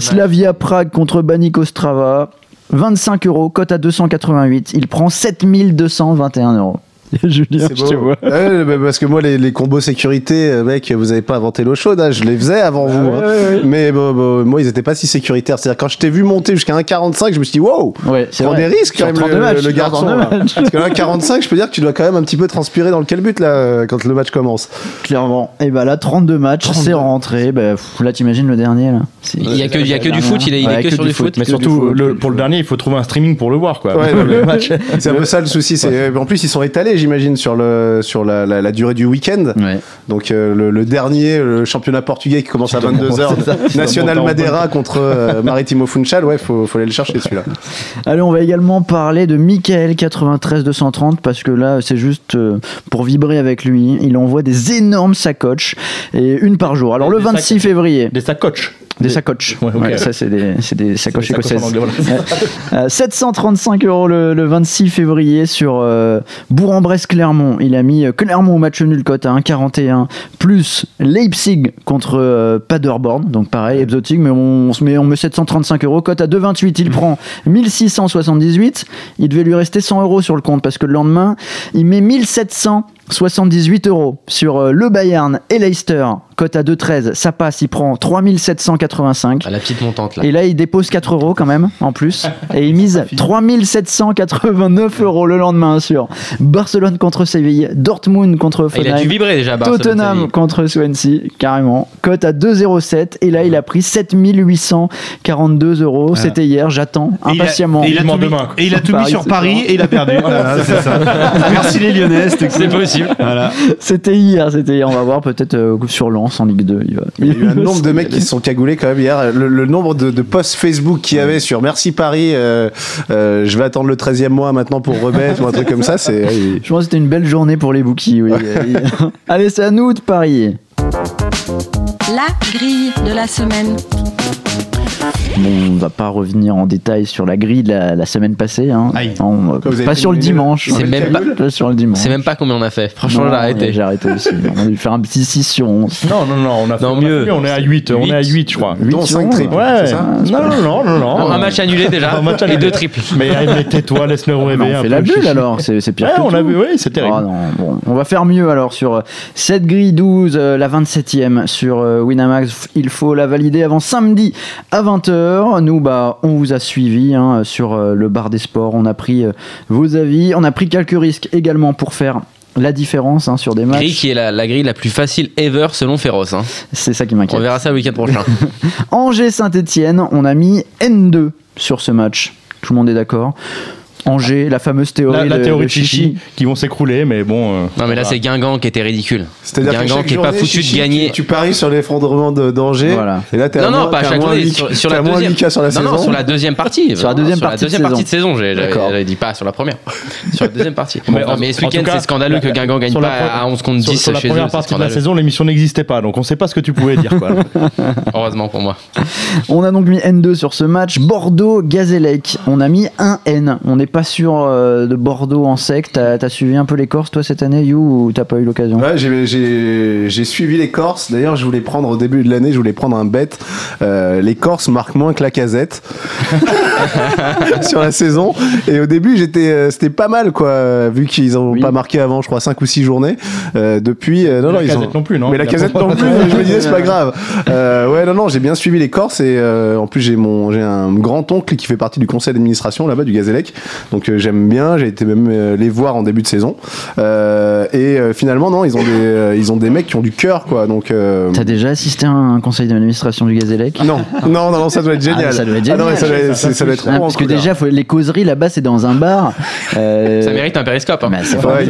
Slavia Prague contre Banik Ostrava. 25 euros, cote à 288. Il prend 7221 euros. Julien, je te vois. Ouais, bah, parce que moi, les, les combos sécurité, euh, mec, vous avez pas inventé l'eau chaude, hein, je les faisais avant vous. hein. Mais moi, ils étaient pas si sécuritaires. C'est-à-dire, quand je t'ai vu monter jusqu'à 1,45, je me suis dit, wow! Ouais, c'est Prends vrai. des risques quand même 32 le, matchs, le garçon. 32 là. matchs. Parce que là 45 je peux dire que tu dois quand même un petit peu transpirer dans le quel but là euh, quand le match commence. Clairement. Et bah là, 32 matchs, c'est rentré. Bah, pff, là, t'imagines le dernier là. Il y a que, il y a que du foot, il est, il est Ouais, que, que sur du foot. foot. Mais surtout, pour le dernier, il faut trouver un streaming pour le voir quoi. Match. C'est un peu ça le souci. C'est en plus ils sont étalés j'imagine sur le sur la, la, la durée du week-end. Ouais. Donc euh, le, le dernier le championnat portugais qui commence à 22 C'est ça, h tu dois National monter en Madeira contre euh, Maritimo Funchal. Ouais, faut faut aller le chercher celui-là. Allez, on va également parler de Michael 93 230 parce que là, c'est juste euh, pour vibrer avec lui. Il envoie des énormes sacoches et une par jour. Alors le Des 26 sacs- février, Des sacoches. Des sacoches. Ouais, ça c'est des, sacoches écossaises. anglais, voilà. Euh, 735 euros le, le 26 février sur euh, Bourg-en-Bresse-Clermont. Il a mis euh, Clermont au match nul cote à 1,41 plus Leipzig contre euh, Paderborn. Donc pareil, exotique, mais on, se met, on met 735 euros. Cote à 2,28. Il prend 1678. Il devait lui rester 100 euros sur le compte parce que le lendemain, il met 1778 euros sur euh, le Bayern et Leicester. Cote à 2,13. Ça passe, il prend 3785. À la petite montante là. Et là, il dépose 4 euros quand même, en plus. Et il mise 3789 euros le lendemain sur Barcelone contre Séville, Dortmund contre Ah, il a dû Offenheim, vibrer déjà. Barcelone, Tottenham contre Swansea, carrément. Cote à 2,07. Et là, il a pris 7842 euros. C'était hier, j'attends Et il a- impatiemment. Et il a, tout mis, demain. et il a tout mis Paris, sur Paris et il a perdu. Voilà, c'est ça. Merci les Lyonnais. c'était C'est cool. Possible. Voilà. C'était hier, c'était hier. On va voir peut-être euh, sur Lens en Ligue 2. Il, va- Il y a eu un nombre de mecs qui se sont cagoulés quand même hier. Le, le nombre de, de posts Facebook qu'il y avait sur Merci Paris, euh, euh, je vais attendre le 13e mois maintenant pour remettre ou un truc comme ça, c'est. Je pense que c'était une belle journée pour les bookies. Oui. Allez, c'est à nous de parier. La grille de la semaine. Bon, on va pas revenir en détail sur la grille de la, la semaine passée. Hein. Aïe. On- Quoi, vous avez pas sur le dimanche. C'est même pas- Pas sur le dimanche. C'est même pas combien on a fait. Franchement, Non, j'ai arrêté. J'ai arrêté aussi. On a dû faire un petit 6 sur 11. Non, non, non, on a fait, Non, on a mieux. on est à 8, on est à 8, je crois. Dont 5 triples. Ouais, ça non, non, non, non, non. Un match annulé déjà Un match et annulé. deux triples. Mais, mais tais-toi, laisse-le Mais réveiller on un fait peu. la bulle alors, c'est c'est pire Ouais, que on a tout. vu, oui, c'est terrible. Ah non, bon, on va faire mieux alors sur euh, cette grille 12, euh, la 27e sur euh, Winamax. Il faut la valider avant samedi à 20h. Nous, bah, on vous a suivi hein, sur euh, le bar des sports. On a pris euh, vos avis. On a pris quelques risques également pour faire la différence hein, sur des Grille matchs. qui est la, la grille la plus facile ever selon Féroce. hein. C'est ça qui On m'inquiète. verra ça le week-end prochain. Angers Saint-Etienne, on a mis N2 sur ce match. Tout le monde est d'accord. Angers, la fameuse théorie, La, la de- théorie de de Chichi, qui vont s'écrouler, mais bon. euh, Non, mais là, voilà. c'est Guingamp qui était ridicule. C'est-à-dire que Guingamp qui est pas foutu de Chichi, gagner. Tu, tu paries sur l'effondrement de d'Angers. Voilà. Et là, t'es Non, à non, moins- pas à chaque journée. Sur, sur la deuxième. 8K sur la non, saison. non, sur la deuxième partie. Sur la deuxième sur partie de la deuxième partie de saison. J'avais dit pas sur la première. sur la deuxième partie. Mais Mais, en- mais ce week-end, cas, c'est scandaleux que la- Guingamp gagne sur la pas à 11 contre Sur, 10 sur la chez eux. première c'est partie de la saison, l'émission n'existait pas, donc on sait pas ce que tu pouvais dire. Heureusement pour moi. On a donc mis N2 sur ce match. Bordeaux, Gazélec. On a mis un N. On n'est pas sûr euh, de Bordeaux en sec. T'as as suivi un peu les Corses, toi, cette année, You, ou t'as pas eu l'occasion? Ouais, j'ai- suivi les Corses. D'ailleurs, je voulais prendre au début de l'année, je voulais prendre un bet. Euh, les Corses marquent moins que la casette sur la saison. Et au début, j'étais, euh, c'était pas mal, quoi, vu qu'ils ont Oui. pas marqué avant, je crois, 5 ou 6 journées. Euh, depuis, euh, non, non, la ils ont. casette non plus, non Mais la Il a casette pas- non plus, je me disais, c'est pas grave. Euh, ouais, non, non, j'ai bien suivi les Corses et euh, en plus, j'ai mon, j'ai un grand-oncle qui fait partie du conseil d'administration là-bas, du Gazélec. Donc, euh, j'aime bien, j'ai été même euh, les voir en début de saison. Euh, et euh, finalement, non, ils ont des, euh, ils ont des mecs qui ont du cœur, quoi. Donc, euh, T'as déjà assisté à un conseil d'administration du Gazélec? Non, non, non, non, ça doit être génial. Ah, ça doit être Ah non, génial. ça doit être, ça doit être Ah, Parce que déjà, faut- les causeries là-bas, c'est dans un bar. Euh, Ça mérite un périscope. hein. Bah, c'est Ouais.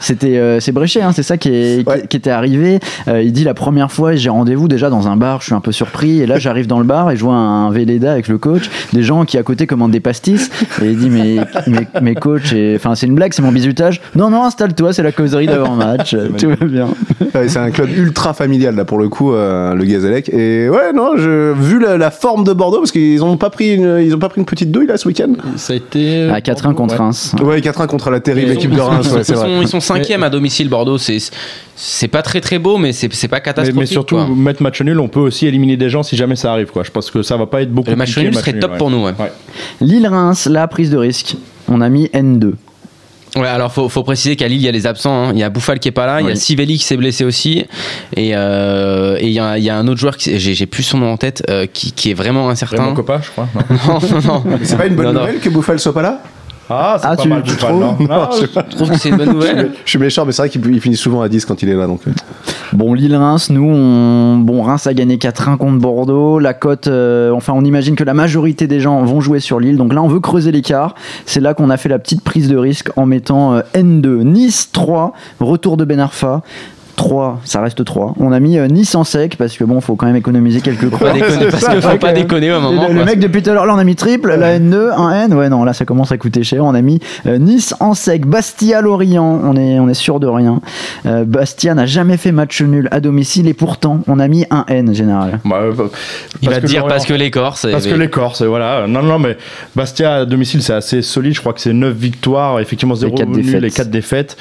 C'était euh, c'est Bréchet, hein, c'est ça qui, est, Ouais. qui, qui était arrivé. Euh, il dit la première fois j'ai rendez-vous déjà dans un bar, je suis un peu surpris et là j'arrive dans le bar et je vois un Véleda avec le coach, des gens qui à côté commandent des pastis et il dit mais mais, mais coach, et- enfin c'est une blague, c'est mon bizutage. Non non installe-toi, c'est la causerie d'avant match, tout va bien. Ouais, c'est un club ultra familial là pour le coup, euh, le Gazélec. Et ouais, non, je, vu la, la forme de Bordeaux, parce qu'ils ont pas pris une, ils ont pas pris une petite douille là ce week-end. Ça a été. À 4-1 contre Reims. Ouais, 4-1 contre la terrible équipe de Reims. Ils sont cinquième à domicile Bordeaux. C'est c'est pas très très beau, mais c'est c'est pas catastrophique. mais surtout, quoi. mettre match nul, on peut aussi éliminer des gens si jamais ça arrive. Quoi. Je pense que ça va pas être beaucoup Le match nul serait top ouais. pour nous. Ouais. Ouais. Lille-Reims, la prise de risque. On a mis N2. Ouais, alors faut, faut préciser qu'à Lille, il y a les absents. hein. Il y a Bouffal qui est pas là, il y a. Sivelli qui s'est blessé aussi. Et euh, et il y, a, il y a un autre joueur, qui j'ai plus son nom en tête, euh, qui, qui est vraiment incertain. Coppa, je crois. non Non, non, non. Mais c'est pas une bonne Non, non. nouvelle que Bouffal soit pas là? Ah, c'est Ah, pas tu- mal, tu trouves non Non, je- Je trouve que c'est une bonne nouvelle. Je suis méchant, mais c'est vrai qu'il il finit souvent à 10 quand il est là. Donc, euh. Bon, Lille-Reims, nous, on... bon, Reims a gagné 4-1 contre Bordeaux. La cote, euh, enfin, on imagine que la majorité des gens vont jouer sur Lille. Donc là, on veut creuser l'écart. C'est là qu'on a fait la petite prise de risque en mettant euh, N2. Nice 3, retour de Ben Arfa. 3, ça reste 3. On a mis euh, Nice en sec parce que bon, faut quand même économiser quelques Pas croix. déconner, parce qu'il faut pas déconner à un moment. le, le mec depuis tout à l'heure, là on a mis triple, la N2, un N, ouais non là ça commence à coûter cher. On a mis euh, Nice en sec, Bastia Lorient, on est on est sûr de rien. Euh, Bastia n'a jamais fait match nul à domicile et pourtant on a mis un N général. Bah, euh, Il va dire parce que les Corses. Parce que les Corses, voilà. Non, non, mais Bastia à domicile, c'est assez solide. Je crois que c'est 9 victoires, effectivement 0 quatre nuls défaites. et 4 défaites.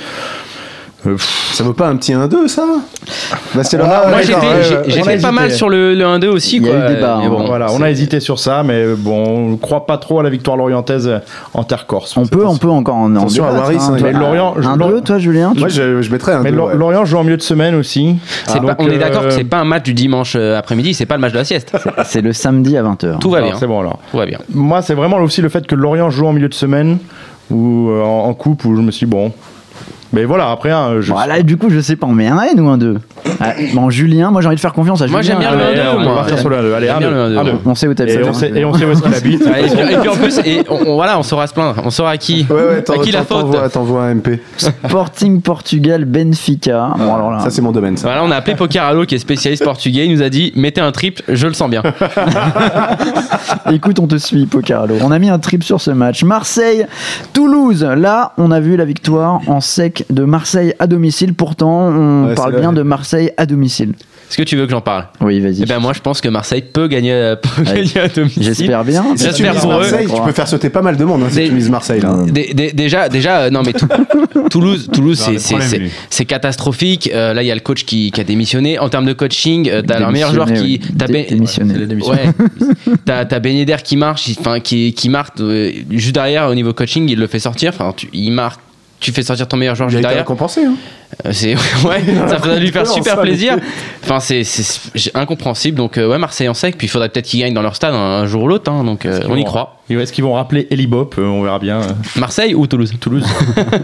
Euh, pff, ça vaut pas un petit 1-2 ça? A Moi j'étais ouais, pas mal sur le, le 1-2 aussi. Il y a quoi. eu débat, Mais hein. bon, voilà, on a hésité sur ça, mais bon, on ne croit pas trop à la victoire lorientaise en terre corse. On peut on peut encore en, en Attention à Waris, hein, toi, mais Lorient- un Lorient- 2 toi Julien Moi, je, je mettrais un Mais 2. Lo- ouais. Lorient joue en milieu de semaine aussi. Ah, pas- on est d'accord que euh, c'est pas un match du dimanche euh, après-midi, c'est pas le match de la sieste. C'est le samedi à 20h. Tout va bien. C'est bon alors. Tout va bien. Moi, c'est vraiment aussi le fait que Lorient joue en milieu de semaine ou euh, en, en coupe où je me suis dit, bon. Mais voilà, après, hein, je. Bon, là, du coup, je sais pas, on met un N ou un 2 ah, Bon, Julien, moi j'ai envie de faire confiance à Julien. Moi, j'aime bien le Allez, 1-2, on va moi. partir sur le 1-2. Allez, J'aime bien le 1-2, 1-2. ouais. On sait où t'as Et, on sait, et on sait où est-ce qu'il habite. Et, puis, et puis en plus, et on, on- voilà, on saura se plaindre. On saura à qui, Ouais, ouais, t'en- à qui la t'en- faute. t'envoies- T'envoies un MP. Sporting Portugal, Benfica. Bon, alors là, Ça, c'est mon domaine, ça. Voilà, on a appelé Pokeralo qui est spécialiste portugais. Il nous a dit mettez un triple, je le sens bien. Écoute, on te suit, Pocaralo. On a mis un trip sur ce match. Marseille, Toulouse. Là, on a vu la victoire en sec de Marseille à domicile. Pourtant, on Ouais, parle bien de Marseille à domicile. Est-ce que tu veux que j'en parle? Oui, vas-y. Eh ben moi, je pense que Marseille peut gagner, euh, peut Ouais. gagner à domicile. J'espère bien. Si tu J'espère mises pour eux. Tu peux faire sauter pas mal de monde hein, si tu mises Marseille. Là. Dé- déjà, déjà, euh, non mais Tou- Toulouse, Toulouse, c'est catastrophique. Euh, là, il y a le coach qui, qui a démissionné. En termes de coaching, euh, t'as leur meilleur joueur qui, Démissionné, t'as. Ben- Dé- démissionné. Ouais. t'as Ben Yedder qui marche, enfin qui qui marque euh, juste derrière au niveau coaching, il le fait sortir. Enfin, tu, il marque. Tu fais sortir ton meilleur joueur juste derrière. récompensé. Hein. Euh, C'est ouais, ça va lui faire super ça, plaisir. Enfin, c'est incompréhensible. Donc euh, ouais, Marseille en sec. Puis il faudrait peut-être qu'ils gagnent dans leur stade un, un jour ou l'autre. hein, donc euh, on y croit. Est-ce qu'ils vont rappeler Eli Bop Euh, On verra bien. Marseille ou Toulouse? Toulouse.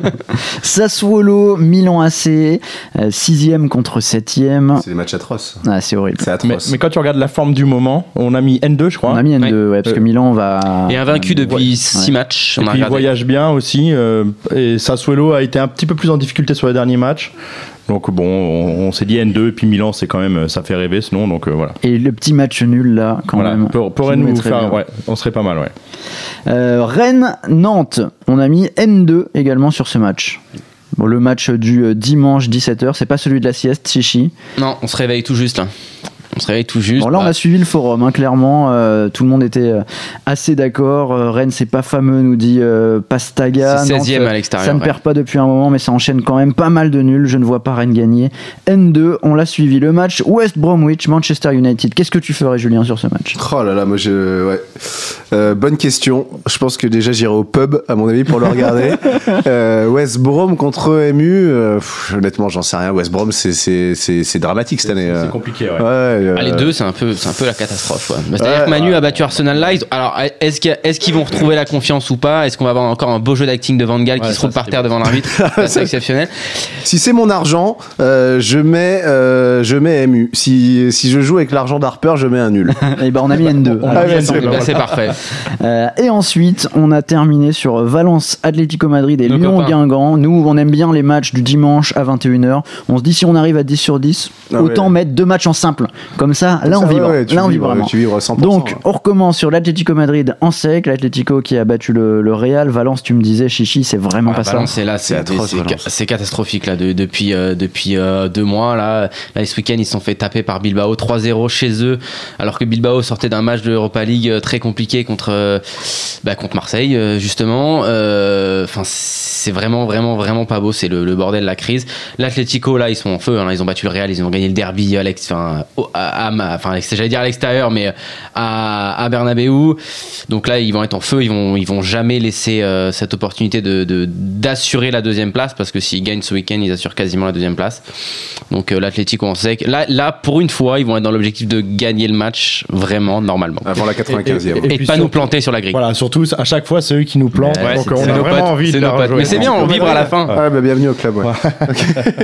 Sassuolo, Milan AC, 6ème contre 7ème. C'est des matchs atroces. Ah, c'est horrible. C'est mais, atroce. mais quand tu regardes la forme du moment, on a mis N2, je crois. On a mis N2, ouais, parce que Milan va. Et invaincu depuis Ouais. 6 matchs. Et On a puis il regardé. voyage bien aussi. euh, et Sassuolo a été un petit peu plus en difficulté sur les derniers matchs. Donc bon, on, on s'est dit N2 et puis Milan, c'est quand même, ça fait rêver sinon. Donc euh, voilà. Et le petit match nul là, quand voilà. même. Pour- pourrait nous faire, ouais, on serait pas mal, ouais. Euh, Rennes, Nantes, on a mis N2 également sur ce match. Bon, le match du euh, dimanche 17h, c'est pas celui de la sieste, Chichi. Non, on se réveille tout juste là. On se réveille tout juste. Bon, là, on Bah, a suivi le forum, hein, clairement. euh, tout le monde était euh, assez d'accord. Euh, Rennes, c'est pas fameux, nous dit euh, Pastaga. C'est Nantes, 16e à l'extérieur, Ça ne ouais. perd pas depuis un moment, mais ça enchaîne quand même pas mal de nuls. Je ne vois pas Rennes gagner. N2, on l'a suivi. Le match West Bromwich, Manchester United. Qu'est-ce que tu ferais, Julien, sur ce match? Oh là là, moi je. Ouais. Euh, bonne question. Je pense que déjà j'irai au pub, à mon avis, pour le regarder. euh, West Brom contre MU, euh, pff, honnêtement, j'en sais rien. West Brom, c'est- c'est c'est- c'est dramatique cette année. C'est compliqué, ouais. Ouais, euh, Ah, les deux, c'est un peu, c'est un peu la catastrophe. ouais. Bah, C'est-à-dire Ouais. que Manu a battu Arsenal là. ils- Alors, est-ce qu'il y a- est-ce qu'ils vont retrouver la confiance ou pas? Est-ce qu'on va avoir encore un beau jeu d'acting de Van Gaal qui se roule ça, par terre devant l'arbitre? C'est exceptionnel. Si c'est mon argent, euh, je mets euh, je mets MU. Si, si je joue avec l'argent d'Harper, je mets un nul. Et ben, on a mis N2. On On a a mis mis N2. N2. Eh ben, c'est parfait. Et ensuite, on a terminé sur Valence, Atlético Madrid et Nos Lyon copains. Guingamp. Nous, on aime bien les matchs du dimanche à 21h. On se dit si on arrive à 10 sur 10, Ah autant ouais. mettre deux matchs en simple. Comme ça, là on Ça, vibre. ouais, là on vibre vraiment. Tu vibres 100%. Donc, on recommence sur l'Atlético Madrid en sec. L'Atlético qui a battu le, le Real. Valence, tu me disais, Chichi, c'est vraiment Voilà, pas Valence, ça. c'est là, C'est catastrophique là de- depuis euh, depuis euh, deux mois là. Là, ce week-end, ils se sont fait taper par Bilbao 3-0 chez eux, alors que Bilbao sortait d'un match de Europa League euh, très compliqué contre bah, contre Marseille justement. Euh, Enfin, c'est vraiment vraiment vraiment pas beau. C'est le, le bordel, la crise. L'Atlético là, ils sont en feu. hein. Ils ont battu le Real, ils ont gagné le derby à l'ex- enfin, au- à, à enfin, j'allais dire à l'extérieur, mais à, à Bernabeu. Donc là, ils vont être en feu. Ils vont ils vont jamais laisser euh, cette opportunité de de- d'assurer la deuxième place parce que s'ils gagnent ce week-end, ils assurent quasiment la deuxième place. Donc euh, l'Atlético en sec. Là là pour une fois, ils vont être dans l'objectif de gagner le match vraiment normalement. Avant la 95e. Et- Et, et- pas surtout- nous planter sur la grille. Voilà, surtout à chaque fois, c'est eux qui nous plantent. Ouais, donc on a vraiment potes, envie de rejouer. Mais c'est bien, on vibre à la fin. Ah, bah, bienvenue au club. ouais.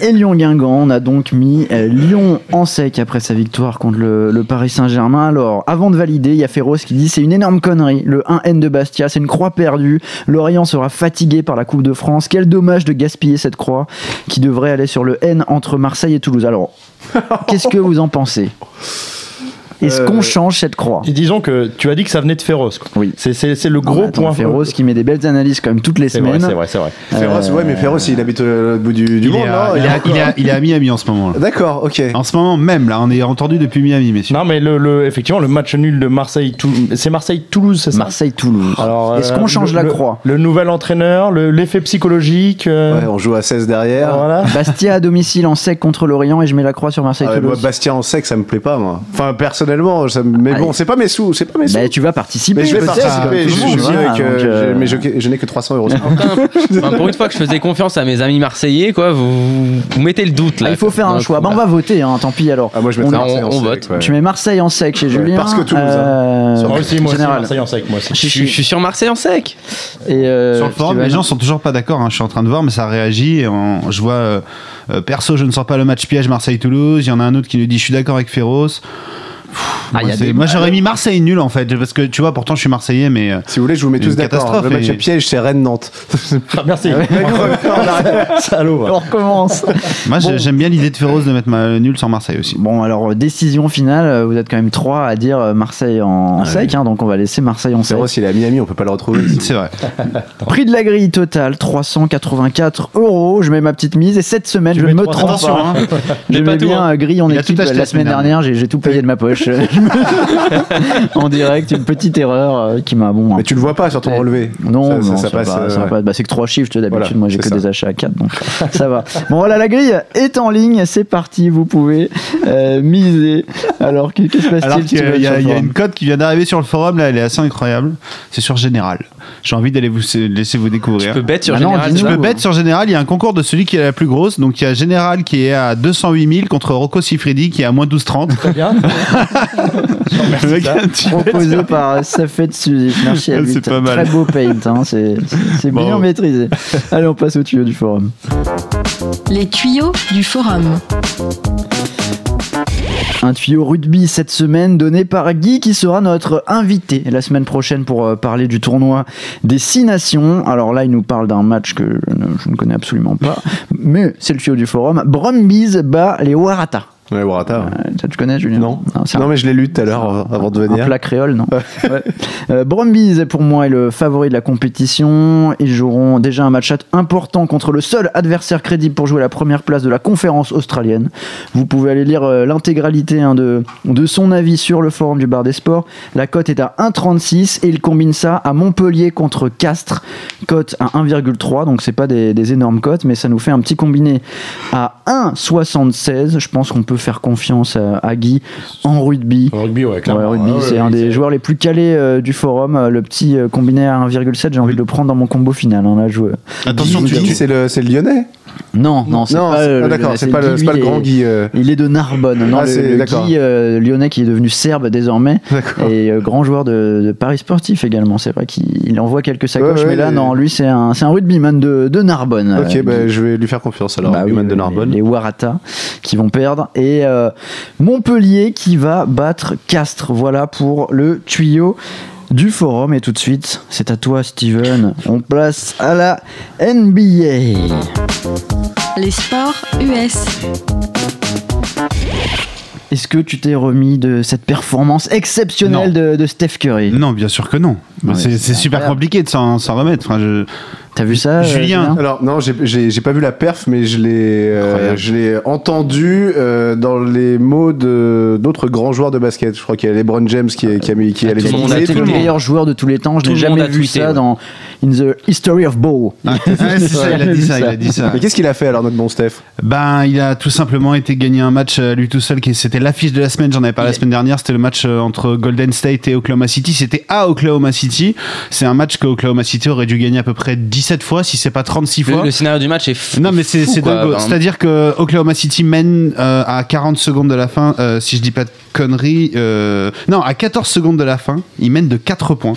Et Lyon Guingamp, on a donc mis euh, Lyon en sec après sa victoire contre le, le Paris Saint-Germain. Alors, avant de valider, il y a Féroce qui dit c'est une énorme connerie. Le 1N de Bastia, c'est une croix perdue. Lorient sera fatigué par la Coupe de France. Quel dommage de gaspiller cette croix qui devrait aller sur le N entre Marseille et Toulouse. Alors, qu'est-ce que vous en pensez? Est-ce Euh, qu'on change cette croix Et disons que tu as dit que ça venait de Féroce. quoi. Oui. C'est- C'est c'est le Non, gros attends, point. Féroce qui met des belles analyses quand même toutes les C'est vrai, semaines. c'est vrai, c'est vrai. Féroce, ouais, mais Féroce, il habite euh, au bout du, du Il monde, est, non à, il, est à, il est à- il est à Miami en ce moment. là. D'accord, ok. En ce moment même, là, on est entendu depuis Miami, messieurs. Non, mais le, le- effectivement, le match nul de Marseille, Toulouse, c'est Marseille-Toulouse, c'est ça? Marseille-Toulouse. Alors, Est-ce euh, qu'on change le- la croix? Le nouvel entraîneur, le- l'effet psychologique. euh, Ouais, on joue à 16 derrière. Voilà. Bastia à domicile en sec contre l'Orient et je mets la croix sur Ah Marseille-Toulouse. moi, Bastien en sec, ça me plaît pas, moi. Enfin, personnellement, ça mais Allez. bon, c'est pas mes sous, c'est pas mes sous. Bah, tu vas participer. mais je vais participer, je, je voilà, avec, euh, mais je, je n'ai que 300 euros. Enfin, pour une fois que je faisais confiance à mes amis marseillais, quoi, vous, vous mettez le doute là. ah, il faut faire un Donc, choix. Bah, on va voter, hein, tant pis alors. Ah, moi, je On- on- Marseille en on sec, vote. ouais. Tu mets Marseille en sec chez Ouais, Julien. parce que Toulouse, hein. euh, Moi aussi, moi aussi. Marseille en sec, moi aussi. Je, suis- je suis sur Marseille en sec. Et, euh, Sur le forum, les gens sont toujours pas d'accord. hein, Je suis en train de voir, mais ça réagit. et on- je vois, euh, euh, perso, je ne sens pas le match piège Marseille-Toulouse. Il y en a un autre qui nous dit, je suis d'accord avec Féroce. Pff, Ah, moi, des- j'aurais mis Marseille nul en fait, parce que tu vois, pourtant, je suis Marseillais, mais euh, Si vous voulez, je vous mets tous d'accord. Le match et- piège, c'est Rennes-Nantes. Ah, merci. Salaud. On recommence. moi, Bon. j'aime bien l'idée de Féroce de mettre ma nul sans Marseille aussi. Bon, alors, euh, décision finale. euh, Vous êtes quand même trois à dire euh, Marseille en sec. hein, donc, on va laisser Marseille en sec. Féroce, il est à Miami, on peut pas le retrouver. C'est vrai. Prix de la grille totale 384 euros. Je mets ma petite mise. Et cette semaine, Tu je me 300, trompe pas. attention, hein. Je Mais pas mets tout, bien hein. euh, grille tout acheté la semaine dernière. J'ai tout payé de ma poche. en direct, une petite erreur euh, qui m'a bon. Mais tu le vois pas sur ton relevé. Non, ça, non, ça, ça, passe. va, euh, ouais. pas. Bah, c'est que trois chiffres, d'habitude. Voilà, moi, j'ai que ça. des achats à 4, donc ça va. Bon, voilà, la grille est en ligne. C'est parti. Vous pouvez euh, miser. Alors, qu'est- qu'est-ce qui se passe-t-il il y a- une cote qui vient d'arriver sur le forum, là, elle est assez incroyable. C'est sur Général. J'ai envie d'aller vous laisser vous découvrir. Tu peux bet sur Bah non, général. Je ça peux bet sur Général, il y a un concours de celui qui est la plus grosse. Donc il y a Général qui est à 208 000 contre Rocco Siffredi qui est à moins 12,30. Très bien. Proposé par Safet Suzy. Merci à c'est pas mal. Très beau paint, hein, c'est bien maîtrisé. Allez, on passe au tuyau du forum. Les tuyaux du forum. Un tuyau rugby cette semaine donné par Guy qui sera notre invité la semaine prochaine pour euh, parler du tournoi des Six Nations. Alors là, il nous parle d'un match que je ne, connais absolument pas, mais c'est le tuyau du forum. Brumbies bat les Warata. Ouais, Warata. Euh, ça, tu connais, Julien Non. un- Non, mais je l'ai lu tout à l'heure euh, avant de Un venir. plat créole, non Ouais. Euh, Brumbies, pour moi, est le favori de la compétition. Ils joueront déjà un match important contre le seul adversaire crédible pour jouer la première place de la conférence australienne. Vous pouvez aller lire euh, l'intégralité hein, de, de son avis sur le forum du Bar des Sports. La cote est à 1,36 et il combine ça à Montpellier contre Castres. Cote à 1,3, donc c'est pas des, des énormes cotes, mais ça nous fait un petit combiné à 1,76. Je pense qu'on peut faire confiance à, à Guy en rugby. En rugby, ouais, Ouais, clairement. rugby, Ah c'est un des joueurs les plus calés euh, du forum. Euh, Le petit euh, combiné à 1,7, j'ai envie de le prendre dans mon combo final. hein, là, je... Attention, Guy, tu Guy, c'est le, c'est le Lyonnais. Non, non, c'est non, pas ah, d'accord, c'est pas, le, Guy, c'est pas le lui, grand Guy. euh, Il est de Narbonne. Non, Ah, le, le. Guy euh, lyonnais qui est devenu serbe désormais D'accord. et euh, grand joueur de, de Paris sportif également. C'est vrai qu'il il envoie quelques sacoches, Ouais, ouais, mais là, et- non, lui, c'est un, c'est un rugbyman de, de Narbonne. Ok, euh, bah, je vais lui faire confiance alors. Bah oui, Human de les- Narbonne. Les, Warata qui vont perdre. Et euh, Montpellier qui va battre Castres. Voilà pour le tuyau du forum. Et tout de suite, c'est à toi, Steven. On place à la NBA. Les sports US. Est-ce que tu t'es remis de cette performance exceptionnelle de, de Steph Curry? Non, bien sûr que non. Ouais, c'est super incroyable. compliqué de s'en s'en remettre. Enfin, je... T'as vu ça, euh, Julien. Alors non, j'ai- j'ai j'ai pas vu la perf, mais je l'ai, euh, je l'ai entendu euh, dans les mots de d'autres grands joueurs de basket. Je crois qu'il y a LeBron James qui, est- qui a mis qui a les monde a C'est tweeté, le meilleur joueur de tous les temps. Je n'ai jamais a vu tweeté, ça ouais. dans In the History of Ball. Ah, c'est ça, il a dit ça, il a dit ça. Mais qu'est-ce qu'il a fait alors notre bon Steph? Ben, il a tout simplement été gagné un match euh, lui tout seul, qui c'était l'affiche de la semaine. J'en avais parlé la semaine dernière. C'était le match euh, entre Golden State et Oklahoma City. C'était à Oklahoma City. C'est un match que Oklahoma City aurait dû gagner à peu près 17 fois, si c'est pas 36 Le, fois. le scénario du match est fou. Non mais c'est. Enfin, C'est-à-dire que Oklahoma City mène euh, à 40 secondes de la fin, euh, si je dis pas de conneries, euh, non à 14 secondes de la fin, ils mènent de 4 points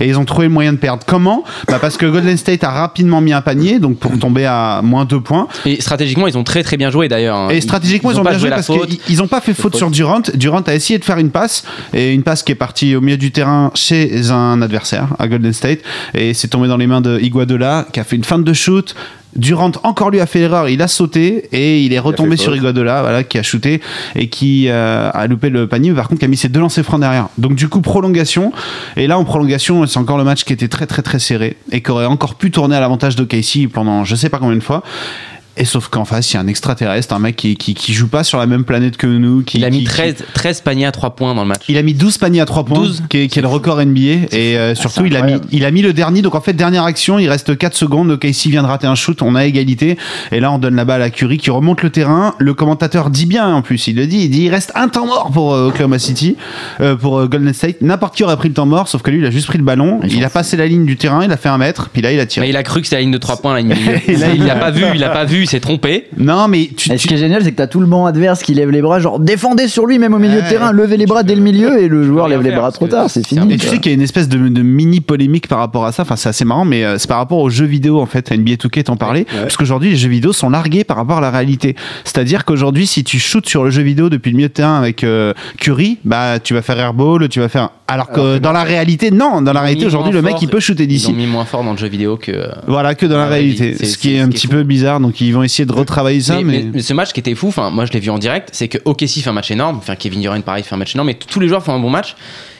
et ils ont trouvé le moyen de perdre. Comment? Bah Parce que Golden State a rapidement mis un panier, donc pour tomber à moins 2 points. Et stratégiquement, ils ont très très bien joué d'ailleurs. hein. Et stratégiquement, ils, ont, pas bien joué la parce faute. qu'ils ils ont pas fait faute sur Durant. Durant a essayé de faire une passe et une passe qui est partie au milieu du terrain chez un adversaire à Golden State et c'est tombé dans les mains de Iguodala qui a fait une feinte de shoot. Durant encore lui a fait l'erreur, il a sauté et il est retombé sur. Iguodala, voilà, qui a shooté et qui euh, a loupé le panier, mais par contre qui a mis ses deux lancers francs derrière. Donc du coup prolongation et là en prolongation c'est encore le match qui était très très très serré et qui aurait encore pu tourner à l'avantage de Casey pendant je sais pas combien de fois. Et sauf qu'en face, il y a un extraterrestre, un mec qui, qui, qui joue pas sur la même planète que nous. Qui, Il a mis qui- 13, 13 paniers à 3 points dans le match. il a mis 12 paniers à 3 points, 12. qui est, qui est le record NBA. Et euh, surtout, il a, mis, il a mis le dernier. Donc en fait, dernière action, il reste 4 secondes. Casey vient de rater un shoot, on a égalité. Et là, on donne la balle à Curry qui remonte le terrain. Le commentateur dit bien en plus, il le dit. Il dit il reste un temps mort pour euh, Oklahoma City, euh, pour euh, Golden State. N'importe qui aurait pris le temps mort, sauf que lui, il a juste pris le ballon. Ils Il a passé la ligne du terrain, il a fait un mètre, puis là, il a tiré. Mais il a cru que c'était la ligne de 3 points, la ligne. Et là, il- il l'a pas vu, il l'a pas vu, il s'est trompé. Non, mais tu, Et ce tu- qui est génial, c'est que t'as tout le banc adverse qui lève les bras, genre défendez sur lui, même au milieu Ouais. de terrain, levez les bras dès le milieu, et le joueur rien lève les faire, bras parce trop que tard, c'est c'est fini. Et tu quoi. sais qu'il y a une espèce de, de mini polémique par rapport à ça. Enfin, c'est assez marrant, mais euh, c'est par rapport aux jeux vidéo en fait. NBA 2K t'en parlais, parce qu'aujourd'hui les jeux vidéo sont largués par rapport à la réalité. C'est-à-dire qu'aujourd'hui, si tu shootes sur le jeu vidéo depuis le milieu de terrain avec euh, Curry, bah tu vas faire airball, tu vas faire. Alors que dans la réalité, non. Dans la Ils ont réalité, mis aujourd'hui, moins le mec fort. il peut shooter Ils d'ici. ont mis moins fort dans le jeu vidéo que. Voilà, que dans la Ouais, réalité. c'est- Ce qui c'est- est un ce qui petit peu bizarre. Donc ils vont essayer de retravailler ça, mais, mais. mais- mais ce match qui était fou, enfin moi je l'ai vu en direct, c'est que OKC fait un match énorme, enfin Kevin Durant pareil fait un match énorme, mais tous les joueurs font un bon match.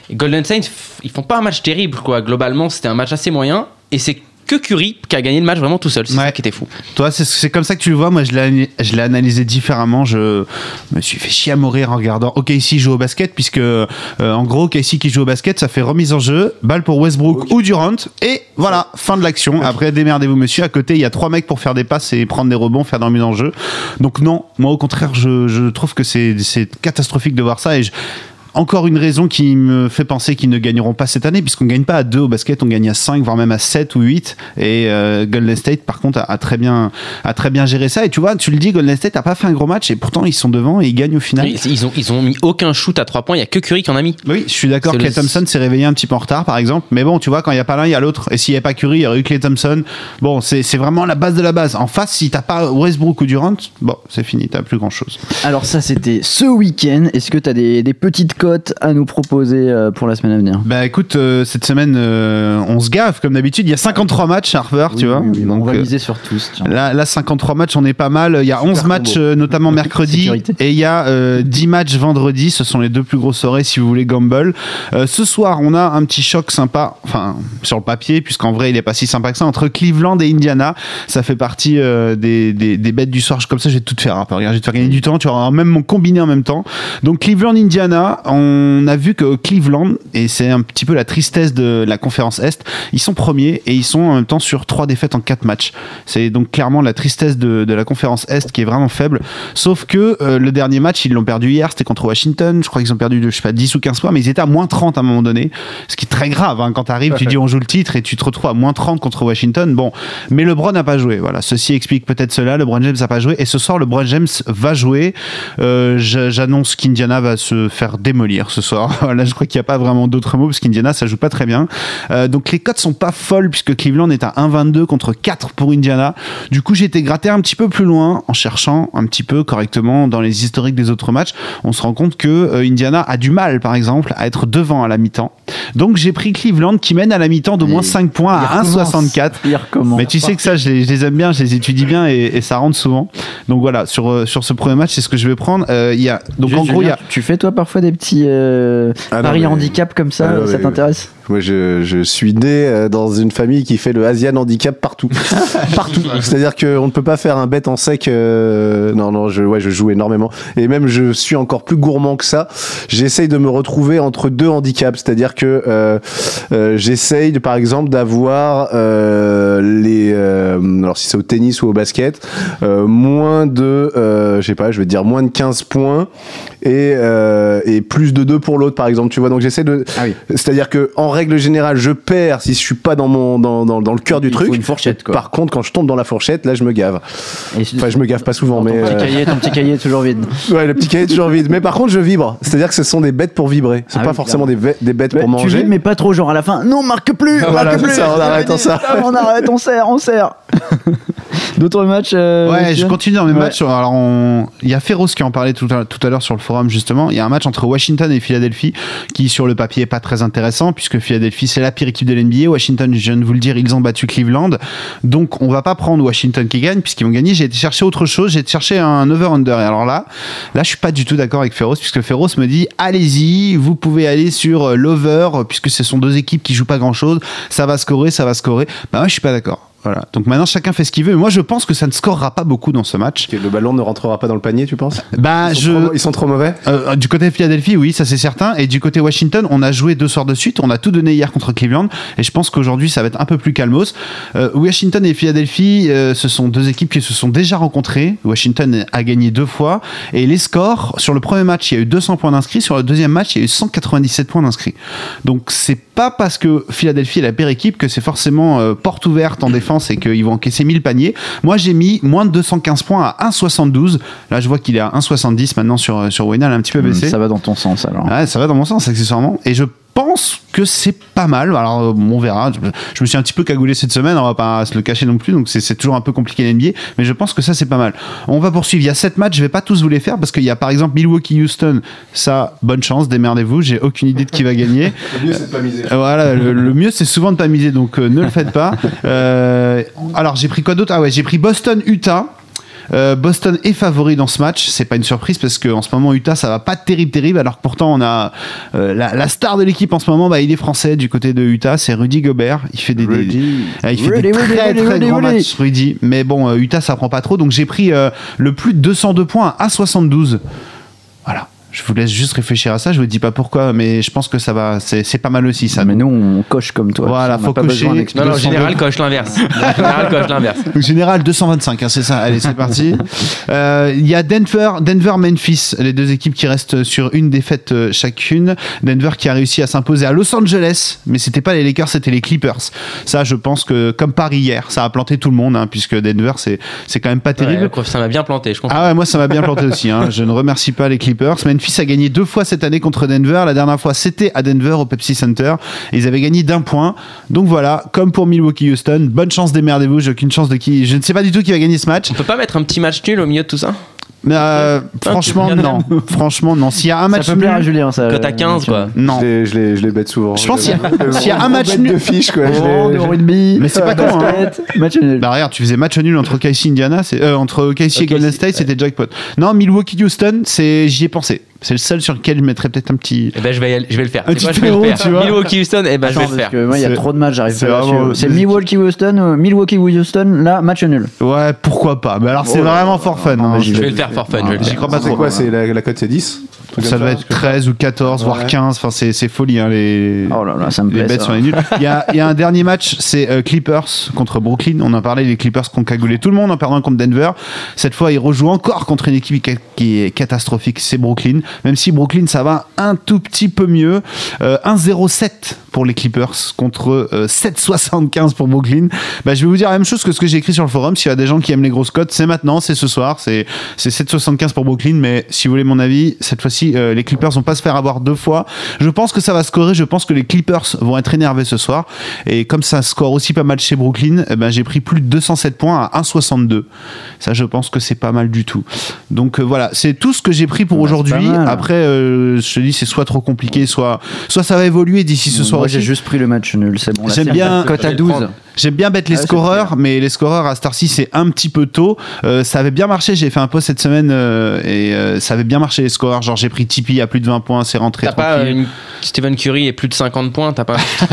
Et Golden f- ils font pas un match terrible quoi. Globalement, c'était un match assez moyen, et c'est que Curry qui a gagné le match vraiment tout seul. C'est Ouais. ça qui était fou. Toi, c'est- c'est comme ça que tu le vois. Moi, je l'ai je l'ai analysé différemment. Je me suis fait chier à mourir en regardant OKC joue au basket, puisque euh, en gros, OKC qui joue au basket, ça fait remise en jeu, balle pour Westbrook ou Durant, et voilà, fin de l'action. Après, démerdez-vous, monsieur. À côté, il y a trois mecs pour faire des passes et prendre des rebonds, faire de la mise en jeu. Donc non, moi au contraire, je, je trouve que c'est c'est catastrophique de voir ça et je- encore une raison qui me fait penser qu'ils ne gagneront pas cette année, puisqu'on gagne pas à 2 au basket, on gagne à 5, voire même à 7 ou 8. Et euh, Golden State, par contre, a, a très bien, a très bien géré ça. Et tu vois, tu le dis, Golden State a pas fait un gros match, et pourtant ils sont devant et ils gagnent au final. Ils, ils ont, ils ont mis aucun shoot à 3 points, il y a que Curry qui en a mis. Oui, je suis d'accord. Clay le- Thompson s'est réveillé un petit peu en retard, par exemple. Mais bon, tu vois, quand il n'y a pas l'un, il y a l'autre. Et s'il n'y avait pas Curry, il y aurait eu Clay Thompson. Bon, c'est c'est vraiment la base de la base. En face, si t'as pas Westbrook ou Durant, bon, c'est fini, t'as plus grand chose. Alors ça c'était ce week-end. Est-ce que tu as des, des petites à nous proposer euh, pour la semaine à venir Bah écoute, euh, cette semaine, euh, on se gaffe comme d'habitude. Il y a 53 matchs, Harper, tu vois. oui, oui, Donc, on va miser sur tous. tiens. Là, là, 53 matchs, on est pas mal. Il y a 11 matchs, notamment mercredi, et il y a euh, 10 matchs vendredi. Ce sont les deux plus grosses soirées si vous voulez gamble. Ce soir, on a un petit choc sympa, enfin, sur le papier, puisqu'en vrai, il est pas si sympa que ça, entre Cleveland et Indiana. Ça fait partie des, des, des bêtes du soir. Comme ça, je vais tout te faire. Harper. Regarde, je vais te faire gagner du temps. Tu auras même mon combiné en même temps. Donc, Cleveland, Indiana, on a vu que Cleveland, et c'est un petit peu la tristesse de la conférence Est, ils sont premiers et ils sont en même temps sur trois défaites en quatre matchs. C'est donc clairement la tristesse de, de la conférence Est qui est vraiment faible. Sauf que euh, le dernier match, ils l'ont perdu hier, c'était contre Washington. Je crois qu'ils ont perdu de, je sais pas, 10 ou 15 points, mais ils étaient à moins 30 à un moment donné. Ce qui est très grave hein, quand tu arrives, tu dis on joue le titre et tu te retrouves à moins 30 contre Washington. Bon, mais LeBron n'a pas joué. Voilà, ceci explique peut-être cela. LeBron James n'a pas joué et ce soir, LeBron James va jouer. Euh, J'annonce qu'Indiana va se faire démolir ce soir. Voilà, je crois qu'il n'y a pas vraiment d'autres mots parce qu'Indiana ça joue pas très bien. Euh, donc les cotes sont pas folles puisque Cleveland est à 1,22 contre 4 pour Indiana. Du coup, j'ai été gratter un petit peu plus loin en cherchant un petit peu correctement dans les historiques des autres matchs. On se rend compte que euh, Indiana a du mal, par exemple, à être devant à la mi-temps. Donc j'ai pris Cleveland qui mène à la mi-temps d'au moins Et 5 points à recommence. 1,64. Il recommence. Mais tu sais que ça, je les, je les aime bien, je les étudie bien et, et ça rentre souvent. Donc voilà, sur, euh, sur ce premier match, c'est ce que je vais prendre. Euh, il y a, donc Juste, en gros, y a. tu fais toi parfois des petits euh, Ah paris handicap comme ça, Ah ça t'intéresse? Moi, je, je suis né euh, dans une famille qui fait le Asian handicap partout. partout. C'est-à-dire qu'on ne peut pas faire un bet en sec. euh, Non, non, je, ouais, je joue énormément. Et même, je suis encore plus gourmand que ça. J'essaye de me retrouver entre deux handicaps. C'est-à-dire que euh, euh, j'essaye, par exemple, d'avoir euh, les. euh, alors, si c'est au tennis ou au basket, euh, moins de. euh, je sais pas, je vais dire moins de 15 points et, euh, et plus de 2 pour l'autre, par exemple. Tu vois, donc j'essaie de. Ah oui. C'est-à-dire que en règle générale, je perds si je suis pas dans mon dans, dans, dans le cœur du Il truc. une fourchette, quoi. Par contre, quand je tombe dans la fourchette, là, je me gave. Et Enfin, je me gave pas souvent, ton, mais petit euh, cahier, ton petit cahier est toujours vide. ouais, le petit cahier est toujours vide. Mais par contre, je vibre. C'est-à-dire que ce sont des bêtes pour vibrer. C'est Ah pas oui, forcément des, des bêtes Mais pour tu manger. vides, mais pas trop, genre à la fin. Non, marque plus, marque plus. ça, on arrête, on sert. On arrête, on sert, on sert. D'autres matchs euh, Ouais, je continue dans mes Ouais. matchs. Alors, on- il y a Féroce qui en parlait tout à, tout à l'heure sur le forum, justement. Il y a un match entre Washington et Philadelphie qui, sur le papier, est pas très intéressant puisque Philadelphie, c'est la pire équipe de l'NBA. Washington, je viens de vous le dire, ils ont battu Cleveland. Donc, on va pas prendre Washington qui gagne puisqu'ils vont gagner. J'ai été chercher autre chose. J'ai été chercher un over-under. Et alors là, là, je suis pas du tout d'accord avec Féroce puisque Féroce me dit, allez-y, vous pouvez aller sur euh, l'over puisque ce sont deux équipes qui jouent pas grand chose. Ça va scorer, ça va scorer. Bah, moi, je suis pas d'accord. Voilà. Donc maintenant, chacun fait ce qu'il veut. Moi, je pense que ça ne scorera pas beaucoup dans ce match. Le ballon ne rentrera pas dans le panier, tu penses? Bah, ils, sont je. trop, ils sont trop mauvais? Euh, du côté de Philadelphie, oui, ça c'est certain. Et du côté Washington, on a joué deux soirs de suite. On a tout donné hier contre Cleveland. Et je pense qu'aujourd'hui, ça va être un peu plus calmos. Euh, Washington et Philadelphie, euh, ce sont deux équipes qui se sont déjà rencontrées. Washington a gagné deux fois. Et les scores, sur le premier match, il y a eu 200 points d'inscrits. Sur le deuxième match, il y a eu 197 points d'inscrits. Donc c'est pas parce que Philadelphie est la pire équipe que c'est forcément euh, porte ouverte en défense et qu'ils vont encaisser 1000 paniers. Moi, j'ai mis moins de 215 points à 1,72. Là, je vois qu'il est à 1,70 maintenant sur, sur il a un petit peu Hmm, baissé. Ça va dans ton sens alors. Ouais, ça va dans mon sens, accessoirement. Et je pense que c'est pas mal. Alors, euh, on verra. Je, me suis un petit peu cagoulé cette semaine, on va pas se le cacher non plus, donc c'est c'est toujours un peu compliqué l'NBA, mais je pense que ça, c'est pas mal. On va poursuivre. Il y a 7 matchs, je vais pas tous vous les faire parce qu'il y a par exemple Milwaukee-Houston. Ça, bonne chance, démerdez-vous. J'ai aucune idée de qui va gagner. Le mieux, c'est de pas miser. Euh, Voilà, le, le mieux c'est souvent de pas miser, donc euh, ne le faites pas. Euh, alors j'ai pris quoi d'autre? Ah ouais, j'ai pris Boston-Utah. Euh, Boston est favori dans ce match, c'est pas une surprise parce qu'en ce moment Utah ça va pas terrible terrible alors que pourtant on a euh, la, la star de l'équipe en ce moment bah, il est français du côté de Utah c'est Rudy Gobert. Il fait des, des- euh, il fait Rudy, des très Rudy, très Rudy, grands matchs Rudy. Mais bon Utah ça prend pas trop donc j'ai pris euh, le plus de 202 points à 72 voilà Je vous laisse juste réfléchir à ça. Je vous dis pas pourquoi, mais je pense que ça va. C'est pas mal aussi ça. Mais nous, on coche comme toi. Voilà, faut pas cocher. besoin Non, d'expliquer. non, 200 général coche l'inverse. général coche l'inverse. Général 225, hein, c'est ça. Allez, c'est parti. Euh, Il y a Denver, Denver, Memphis, les deux équipes qui restent sur une défaite euh, chacune. Denver qui a réussi à s'imposer à Los Angeles, mais c'était pas les Lakers, c'était les Clippers. Ça, je pense que comme Paris hier, ça a planté tout le monde, hein, puisque Denver, c'est c'est quand même pas terrible. Ouais, ça m'a bien planté, je comprends. Ah ouais, moi ça m'a bien planté aussi. hein. Je ne remercie pas les Clippers. Memphis a gagné deux fois cette année contre Denver. La dernière fois, c'était à Denver au Pepsi Center. Et ils avaient gagné d'un point. Donc voilà, comme pour Milwaukee Houston, bonne chance, démerdez-vous. J'ai aucune chance de qui. Je ne sais pas du tout qui va gagner ce match. On peut pas mettre un petit match nul au milieu de tout ça? Mais euh, franchement, tu- non. franchement, non. S'il y a un match Ça peut plaire à nul, Julien, ça. Cote à 15, quoi. non. Je les, je, les, je les bête souvent. Je pense qu'il y a- Je les- s'il y a un match nul- de fiches, quoi. je Oh, les- de rugby. Mais c'est pas con, hein. Match nul. Bah regarde, tu faisais match nul entre KC Indiana, c'est euh, entre KC et Golden State, c'était jackpot. Non, Milwaukee Houston, c'est j'y ai pensé. C'est le seul sur lequel je mettrais peut-être un petit. Eh ben, je vais, je vais le faire. Un C'est quoi, petit je vais le numéro, faire. tu vois. Milwaukee Houston, eh ben, je vais le parce faire. que moi, il y a C'est- trop de matchs, j'arrive c'est pas. C'est Milwaukee Houston, euh, Milwaukee Houston, là, match nul. Ouais, pourquoi pas. Mais alors c'est Oh vraiment for fun. Non, hein. Je vais. le faire for fun. J'y crois pas C'est trop. quoi c'est la, la cote, c'est 10 Un truc Ça doit être 13 ou 14, voire Ouais. 15. Enfin, c'est c'est folie, hein, les. Oh là là, ça me Les plaît. bêtes ça. sont les nuls. Il y, a, il y a un dernier match, c'est euh, Clippers contre Brooklyn. On en parlait, les Clippers qui ont cagoulé tout le monde en perdant contre Denver. Cette fois, ils rejouent encore contre une équipe qui- qui est catastrophique, c'est Brooklyn. Même si Brooklyn, ça va un tout petit peu mieux. Euh, 1-0-7 pour les Clippers contre euh, 7-75 pour Brooklyn. Bah, je vais vous dire la même chose que ce que j'ai écrit sur le forum. S'il y a des gens qui aiment les grosses cotes, c'est maintenant, c'est ce soir. C'est c'est 7,75 pour Brooklyn. Mais si vous voulez mon avis, cette fois-ci, euh, les Clippers vont pas se faire avoir deux fois. Je pense que ça va scorer. Je pense que les Clippers vont être énervés ce soir. Et comme ça score aussi pas mal chez Brooklyn, eh ben, j'ai pris plus de 207 points à 1,62. Ça, je pense que c'est pas mal du tout. Donc euh, voilà, c'est tout ce que j'ai pris pour Bah, aujourd'hui. Mal. Après, euh, je te dis, c'est soit trop compliqué, soit, soit ça va évoluer d'ici ce soir Moi, j'ai juste pris le match nul, c'est bon. J'aime c'est bien- Cote à vais le 12. J'aime bien bête les Ah, scoreurs, mais les scoreurs à Star c'est un petit peu tôt. Euh, ça avait bien marché. J'ai fait un post cette semaine euh, et euh, ça avait bien marché les scoreurs. Genre j'ai pris Tipeee à plus de 20 points, c'est rentré. T'as pas tranquille. euh, une Stephen Curry et plus de 50 points T'as pas truc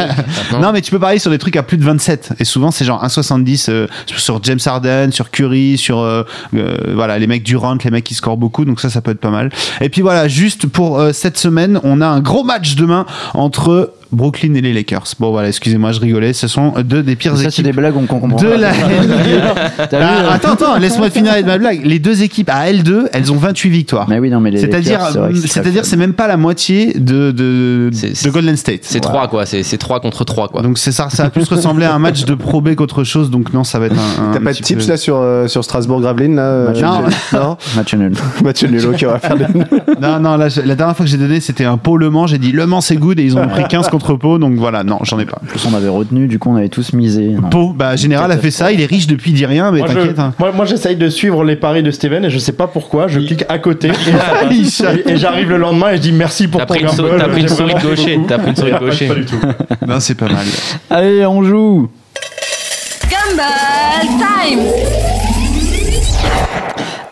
Non, mais tu peux parier sur des trucs à plus de 27. Et souvent, c'est genre 1,70 euh, sur James Harden, sur Curry, sur euh, euh, voilà, les mecs Durant, les mecs qui scorent beaucoup. Donc ça, ça peut être pas mal. Et puis voilà, juste pour euh, cette semaine, on a un gros match demain entre Brooklyn et les Lakers. Bon voilà, excusez-moi, je rigolais. Ce sont deux des pires Ça, c'est équipes des blagues, on comprend. de la Ah, euh, attends, attends, laisse-moi finir avec ma blague. Les deux équipes à L2, elles ont 28 victoires. Mais oui, non, mais les C'est-à-dire, c'est-à-dire, c'est même pas la moitié de, de, Golden State. C'est 3 quoi, c'est c'est 3 contre 3 quoi. Donc c'est ça, ça a plus ressembler à un match de Pro B qu'autre chose. Donc non, ça va être un. un T'as pas de tips peu- là sur, euh, sur Strasbourg-Gravelines là euh, Match j'ai- Non Match nul. Match nul, ok, on va faire des. Non, non, là, la dernière fois que j'ai donné, c'était un Pau Le Mans. J'ai dit Le Mans c'est good et ils ont pris 15 contre Pau. Donc voilà, non, j'en ai pas. En plus, on avait retenu, du coup, on avait tous misé. Non. Pau, bah Général a fait ça. Il est riche depuis, il dit rien, mais Moi, je- t'inquiète. hein. moi, moi, j'essaye de suivre les paris de Steven et je sais pas pourquoi. Je clique à côté et, j'arrive le lendemain et je dis merci pour T'as ton pris une t'as pris une souris de gaucher, t'as pris une souris de Pas- du tout. Non, c'est pas mal. Allez, on joue Gumball Time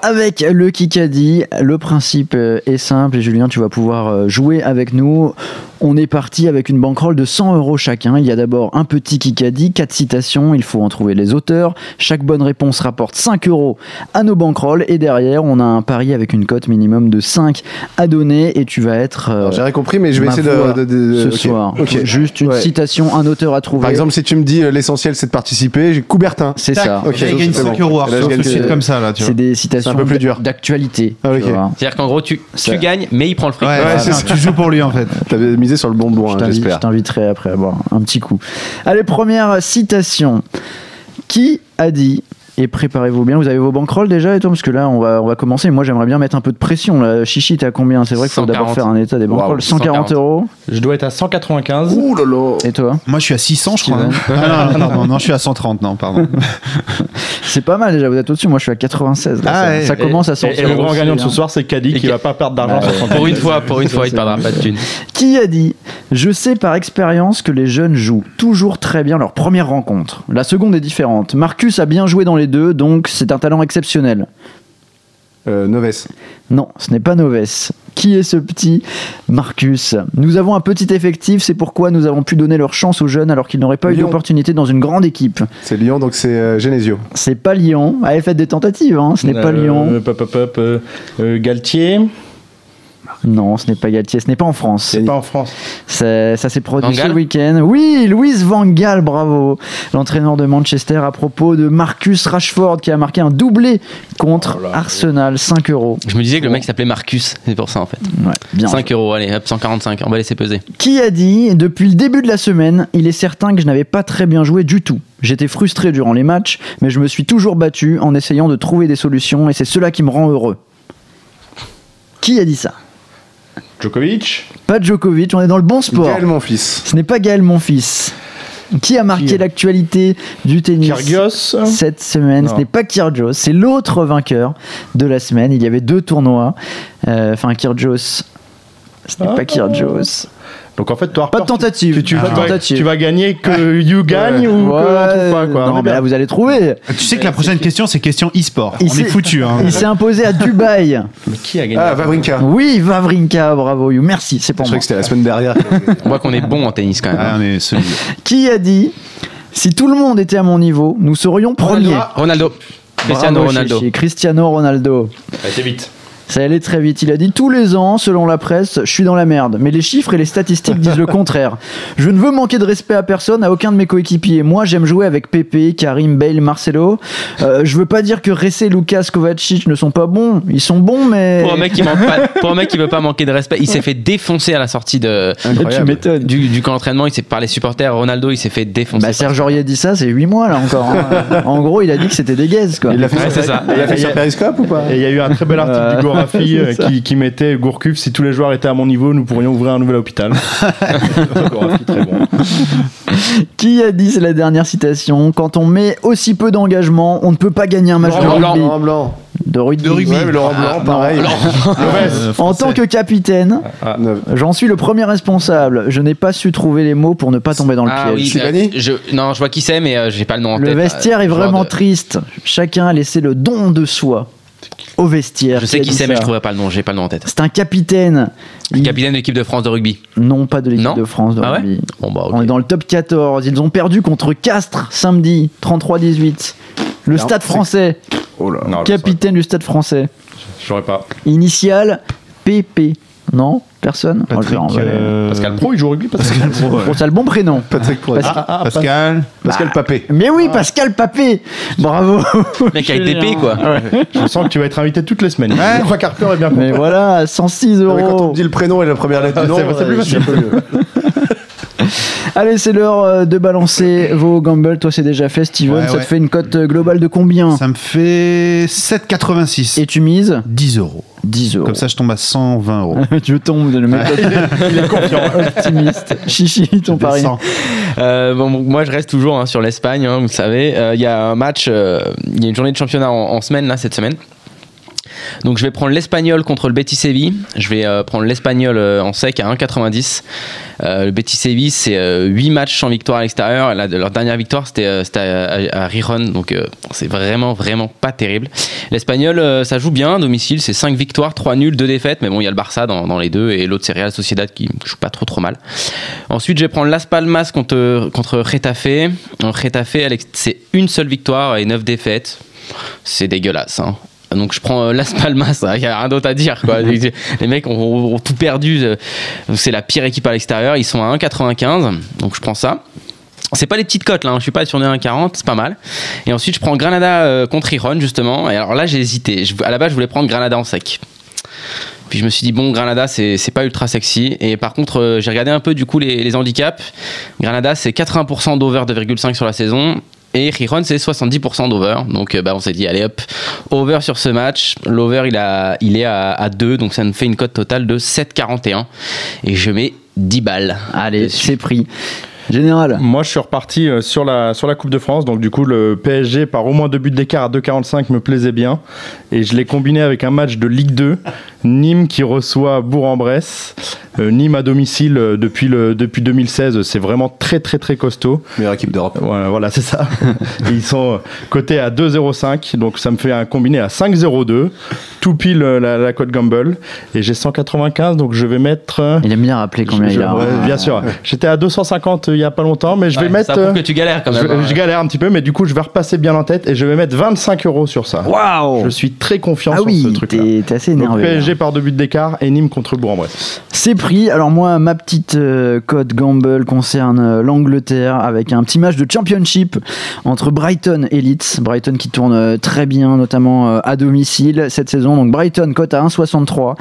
Avec le Kikadi, le principe est simple et Julien, tu vas pouvoir euh, jouer avec nous. On est parti avec une banquerolle de 100 euros chacun. Il y a d'abord un petit Kikadi, 4 citations, il faut en trouver les auteurs. Chaque bonne réponse rapporte 5 euros à nos banquerolles et derrière, on a un pari avec une cote minimum de 5 à donner et tu vas être euh, J'ai rien compris, mais je vais essayer de. de- de- ce soir. Juste une Ouais. citation, un auteur à trouver. Par exemple, si tu me dis euh, l'essentiel c'est de participer, j'ai Coubertin. c'est ça. Ok, Là, il c'est 5 bon. euros Et comme ça là. C'est des citations peu plus dur. d'actualité. Ah. C'est-à-dire qu'en gros, tu, gagnes, mais il prend le fric. Ouais, Ouais. Tu joues pour lui en fait. T'avais sur le bonbon, hein, j'espère. je t'inviterai après à boire un petit coup. Allez, première citation. Qui a dit et préparez-vous bien, vous avez vos banquerolles déjà et tout parce que là on va, on va commencer. Moi j'aimerais bien mettre un peu de pression. Là. Chichi, t'es à combien? C'est vrai qu'il faut d'abord 140. faire un état des banquerolles. Wow, 140 140. euros. Je dois être à 195. Ouh là là Et toi? Moi je suis à 600 je crois. Hein. Ah, non, non, non, non, je suis à 130, non, pardon. C'est pas mal déjà, vous êtes au-dessus. Moi je suis à 96. là. Ah ça, ouais. ça commence à Et, sortir. et le grand gagnant de hein. ce soir, c'est Caddy qui va pas perdre d'argent Ah Pour une fois, pour une fois, il perdra pas de thunes. Qui a dit Je sais par expérience que les jeunes jouent toujours très bien leur première rencontre. La seconde est différente. Marcus a bien joué dans les deux, donc c'est un talent exceptionnel. Euh, Noves. Non, ce n'est pas Noves. Qui est ce petit Marcus? Nous avons un petit effectif, c'est pourquoi nous avons pu donner leur chance aux jeunes alors qu'ils n'auraient pas eu Lyon. d'opportunité dans une grande équipe. C'est Lyon, donc c'est euh, Genesio. C'est pas Lyon. Allez, faites des tentatives, hein. ce n'est pas Euh, Lyon. Pop, pop, pop, euh, euh, Galtier. Non, ce n'est pas Galtier, ce n'est pas en France. C'est pas en France. Ça, ça s'est produit ce week-end. Oui, Louise Van Gaal, bravo. L'entraîneur de Manchester à propos de Marcus Rashford qui a marqué un doublé contre Oh là, Arsenal, 5 euros. Je me disais que le mec s'appelait Marcus, c'est pour ça en fait. Ouais, bien. 5 euros, allez, hop, 145, on va laisser peser. Qui a dit Depuis le début de la semaine, il est certain que je n'avais pas très bien joué du tout. J'étais frustré durant les matchs, mais je me suis toujours battu en essayant de trouver des solutions et c'est cela qui me rend heureux. Qui a dit ça? Djokovic Pas Djokovic, on est dans le bon sport. Gaël, mon fils. Ce n'est pas Gaël, mon fils. Qui a marqué Qui l'actualité du tennis Kyrgios cette semaine? Ce n'est pas Kyrgios, c'est l'autre vainqueur de la semaine. Il y avait deux tournois. Euh, Enfin, Kyrgios. Ce n'est Ah. pas Kyrgios. Donc en fait, toi, Pas de tentative. tu, tu pas vas, tentative. tu gagner que you gagne ou Ouais, que on pas quoi. Non, mais là, vous allez trouver. Tu sais que la prochaine question, c'est question e-sport. Il On est s'est- foutu. Hein. Il s'est imposé à Dubaï. Mais qui a gagné Ah, Vavrinka. Oui, Vavrinka, bravo You. Merci, c'est Je pour croyais moi. que c'était la semaine dernière. On voit qu'on est bon en tennis quand même. Ah, on est solide. Qui a dit Si tout le monde était à mon niveau, nous serions premiers? Ronaldo. Cristiano Bravo, Ronaldo. Chichi. Cristiano Ronaldo. Allez, vite. Ça allait très vite. Il a dit tous les ans, selon la presse, je suis dans la merde. Mais les chiffres et les statistiques disent le contraire. Je ne veux manquer de respect à personne, à aucun de mes coéquipiers. Moi, j'aime jouer avec Pepe, Karim, Bale, Marcelo. Euh, je veux pas dire que Ressé, Lucas, Kovacic ne sont pas bons. Ils sont bons, mais. Pour un mec qui manque pas, pour un mec qui veut pas manquer de respect, il s'est fait défoncer à la sortie de tu m'étonnes. du, du camp d'entraînement. Il s'est par les supporters. Ronaldo, il s'est fait défoncer. Bah, Serge Aurier dit ça, c'est 8 mois là encore. hein. en gros, il a dit que c'était des gazes quoi. Il l'a fait, Ouais, ça. il l'a fait sur Periscope ou pas? Et il y a eu un très bel article du C'est euh, qui, qui mettait Gourcuff, si tous les joueurs étaient à mon niveau, nous pourrions ouvrir un nouvel hôpital. Gorafi, très bon. Qui a dit, c'est la dernière citation, quand on met aussi peu d'engagement, on ne peut pas gagner un match de rugby. Laurent Blanc. De rugby. De rugby. Ouais, mais Laurent Blanc, pareil. Euh, En tant que capitaine, Neuf. j'en suis le premier responsable. Je n'ai pas su trouver les mots pour ne pas tomber dans le Ah piège. oui, euh, je, non, je vois qui c'est, mais euh, j'ai pas le nom en Le tête. vestiaire Euh, est vraiment de- triste. Chacun a laissé le don de soi au vestiaire. Je sais qui c'est, mais je trouverai pas le nom. J'ai pas le nom en tête. C'est un capitaine. Il- Capitaine de l'équipe de France de rugby. Non, pas de l'équipe de France de Ah ouais rugby. Bon bah. On est dans le top 14. Ils ont perdu contre Castres samedi, 33-18. Le stade français. Oh là. Non, Capitaine du stade français. Je saurais pas. Initial PP. Non Personne Oh, Patrick. euh, Pascal Pro, il joue au rugby Pascal, Pascal Pro, ouais. Bon, c'est le bon prénom. Patrick Poit. Parce- Ah, ah, Pascal. Pascal Papé. Mais oui, Pascal Papé Bravo Mec avec d'épée quoi. Je sens que tu vas être invité toutes les semaines. Ouais. Crois qu'Harper est bien Mais content. voilà, 106 Non, mais Quand on euros. dit le prénom et la première lettre du Ah, nom, c'est- c'est plus euh, Allez, c'est l'heure euh, de balancer vos gambles. Toi, c'est déjà fait, Steven. Ouais, Ça ouais. te fait une cote euh, globale de combien Ça me fait 7,86. Et tu mises 10 euros. 10 euros. Comme ça, je tombe à 120 euros. je tombe de le mec Il est confiant. optimiste. Chichi, ton pari. Euh, bon, moi, je reste toujours hein, sur l'Espagne, hein, vous le savez. Euh, Il y a un match, euh, il y a une journée de championnat en, en semaine, là, cette semaine. Donc, je vais prendre l'Espagnol contre le Betis Séville. Je vais euh, prendre l'Espagnol euh, en sec à 1,90. Euh, le Betis Séville, c'est 8 matchs sans victoire à l'extérieur. Leur dernière victoire, c'était à, à, Rijon. Donc, c'est vraiment, vraiment pas terrible. L'Espagnol, ça joue bien à domicile. C'est 5 victoires, 3 nuls, 2 défaites. Mais bon, il y a le Barça dans, les deux. Et l'autre, c'est Real Sociedad qui joue pas trop, trop mal. Ensuite, je vais prendre Las Palmas contre, Retafe. Retafe, c'est une seule victoire et 9 défaites. C'est dégueulasse. hein. Donc je prends euh, Las Palmas, il n'y a rien d'autre à dire. Quoi. Les, les mecs ont, ont tout perdu. euh, C'est la pire équipe à l'extérieur. Ils sont à 1,95. Donc je prends ça. C'est pas les petites cotes là, hein. je suis pas sur des 1,40, c'est pas mal. Et ensuite je prends Granada euh, contre Iron justement. Et alors là j'ai hésité. Je- à la base je voulais prendre Granada en sec. Puis je me suis dit, bon, Granada, c'est c'est pas ultra sexy. Et par contre, euh, j'ai regardé un peu du coup les, les handicaps. Granada, c'est 80% d'over 2,5 sur la saison. Et Riron, c'est 70% d'over. Donc euh, bah, on s'est dit, allez hop, over sur ce match. L'over, il, a, il est à, à 2, donc ça nous fait une cote totale de 7,41. Et je mets 10 balles. Allez, c'est pris. Général. Moi, je suis reparti euh, sur la, sur la Coupe de France. Donc, du coup, le PSG par au moins deux buts d'écart à 2,45 me plaisait bien. Et je l'ai combiné avec un match de Ligue 2. Nîmes qui reçoit Bourg-en-Bresse. Euh, Nîmes à domicile euh, depuis, le, depuis 2016. C'est vraiment très, très, très costaud. Meilleure équipe d'Europe. Voilà, voilà, c'est ça. Ils sont euh, cotés à 2,05. Donc, ça me fait un combiné à 5,02. Tout pile la, la cote Gamble. Et j'ai 195. Donc, je vais mettre. Il aime bien rappeler combien je- il a. ouais, hein. bien sûr. J'étais à 250 il y a pas longtemps, mais je vais Ouais, mettre. ça prouve que tu galères quand je, même. hein. je galère un petit peu, mais du coup, je vais repasser bien en tête et je vais mettre 25 euros sur ça. Waouh Je suis très confiant Ah sur oui, ce truc-là. t'es t'es assez Donc énervé. PSG Par deux buts d'écart et Nîmes contre Bourg-en-Bresse. C'est pris. Alors moi, ma petite euh, cote gamble concerne euh, l'Angleterre avec un petit match de championship entre Brighton et Leeds. Brighton qui tourne euh, très bien, notamment à domicile cette saison. Donc Brighton cote à 1,63.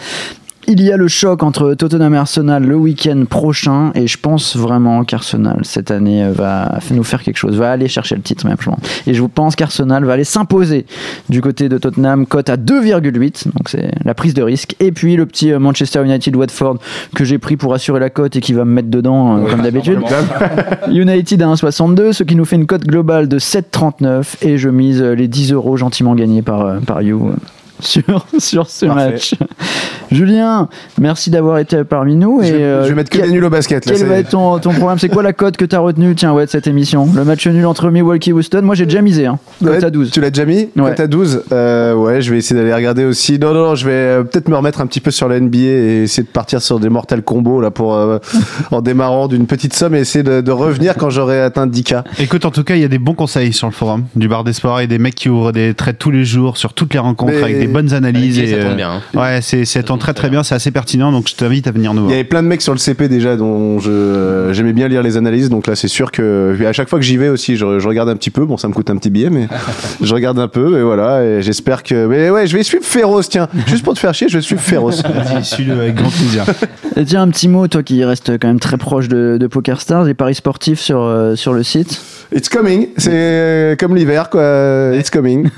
Il y a le choc entre Tottenham et Arsenal le week-end prochain et je pense vraiment qu'Arsenal cette année euh, va nous faire quelque chose, va aller chercher le titre même. je pense. Et je pense qu'Arsenal va aller s'imposer du côté de Tottenham, cote à 2,8, donc c'est la prise de risque. Et puis le petit euh, Manchester United-Watford que j'ai pris pour assurer la cote et qui va me mettre dedans euh, comme d'habitude. United à 1,62, ce qui nous fait une cote globale de 7,39 et je mise les 10 euros gentiment gagnés par, par You sur, sur ce Parfait. match. Julien, merci d'avoir été parmi nous. Je, et, vais- euh, je vais mettre que quel- des nuls au basket. Là, quel va être ton, ton programme? C'est quoi la cote que tu as retenue? Tiens, ouais, de cette émission Le match nul entre Milwaukee et Houston Moi j'ai déjà misé, hein, cote Ouais, à 12. Tu l'as déjà mis? Ouais. Cote à 12 Euh, Ouais, je vais essayer d'aller regarder aussi. Non, non, non, je vais euh, peut-être me remettre un petit peu sur la NBA et essayer de partir sur des Mortal Combo là, pour, euh, en démarrant d'une petite somme et essayer de, de revenir quand j'aurai atteint 10K. Écoute, en tout cas, il y a des bons conseils sur le forum du bar des sports et des mecs qui ouvrent des trades tous les jours sur toutes les rencontres Mais- avec des bonnes analyses. Et, ça tombe euh, bien, hein. Ouais, c'est ça tombe très très bien, c'est assez pertinent, donc je t'invite à venir nous Il y voir. avait plein de mecs sur le CP déjà dont je euh, j'aimais bien lire les analyses, donc là c'est sûr que à chaque fois que j'y vais aussi, je, je regarde un petit peu. Bon, ça me coûte un petit billet, mais je regarde un peu et voilà. Et j'espère que. Mais ouais, je vais suivre Féroce, tiens, juste pour te faire chier, je vais suivre Féroce. Vas-y, suis-le avec grand plaisir. Et tiens, un petit mot, toi qui restes quand même très proche de, de Poker Stars, les paris sportifs sur, euh, sur le site. It's coming, c'est euh, comme l'hiver quoi. It's coming.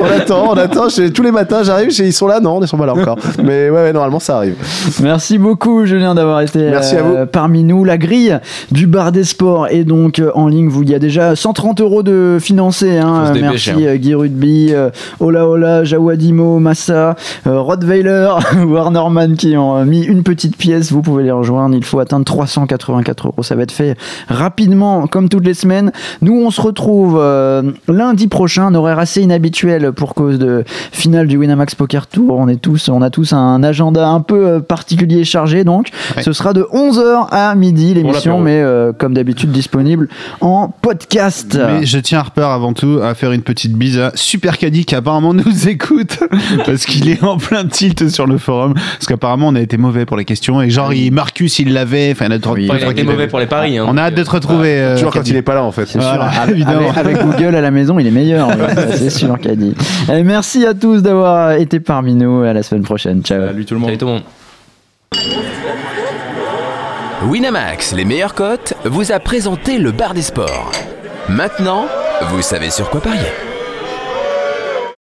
on attend, on attend. tous les matins, j'arrive, ils sont là, non, ils sont pas là encore. Mais ouais, ouais, normalement ça arrive. Merci beaucoup Julien d'avoir été Merci à vous. parmi nous. La grille du bar des sports est donc euh, en ligne. Vous, il y a déjà 130 euros de financés. hein. Merci dépêcher, euh, Guy Rugby, euh, Ola Ola, Jawadimo, Massa, euh, Rottweiler, Warnerman qui ont euh, mis une petite pièce. Vous pouvez les rejoindre. Il faut atteindre 384 euros. Ça va être fait rapidement, comme toutes les semaines. Nous, on se retrouve euh, lundi prochain, un horaire assez inhabituel pour cause de finale du Winamax Poker Tour. On est tous, on a tous un agenda un peu euh, particulier et chargé, donc Ouais. ce sera de 11h à midi l'émission, mais euh, comme d'habitude disponible en podcast. Mais je tiens Harper avant tout à faire une petite bise à Super Caddy qui apparemment nous écoute parce qu'il est en plein tilt sur le forum parce qu'apparemment on a été mauvais pour les questions et genre il, Marcus il l'avait enfin il a Oui. Il été mauvais pour les paris. hein, on a donc, hâte de te retrouver euh, Toujours quand Caddy. il est pas là en fait. Voilà, Avec, évidemment. avec Google à la maison, il est meilleur, c'est sûr dit. Eh, merci à tous d'avoir été parmi nous. À la semaine prochaine. Ciao. Salut tout le monde. Salut tout le monde. Winamax, les meilleures cotes, vous a présenté le bar des sports. Maintenant, vous savez sur quoi parier.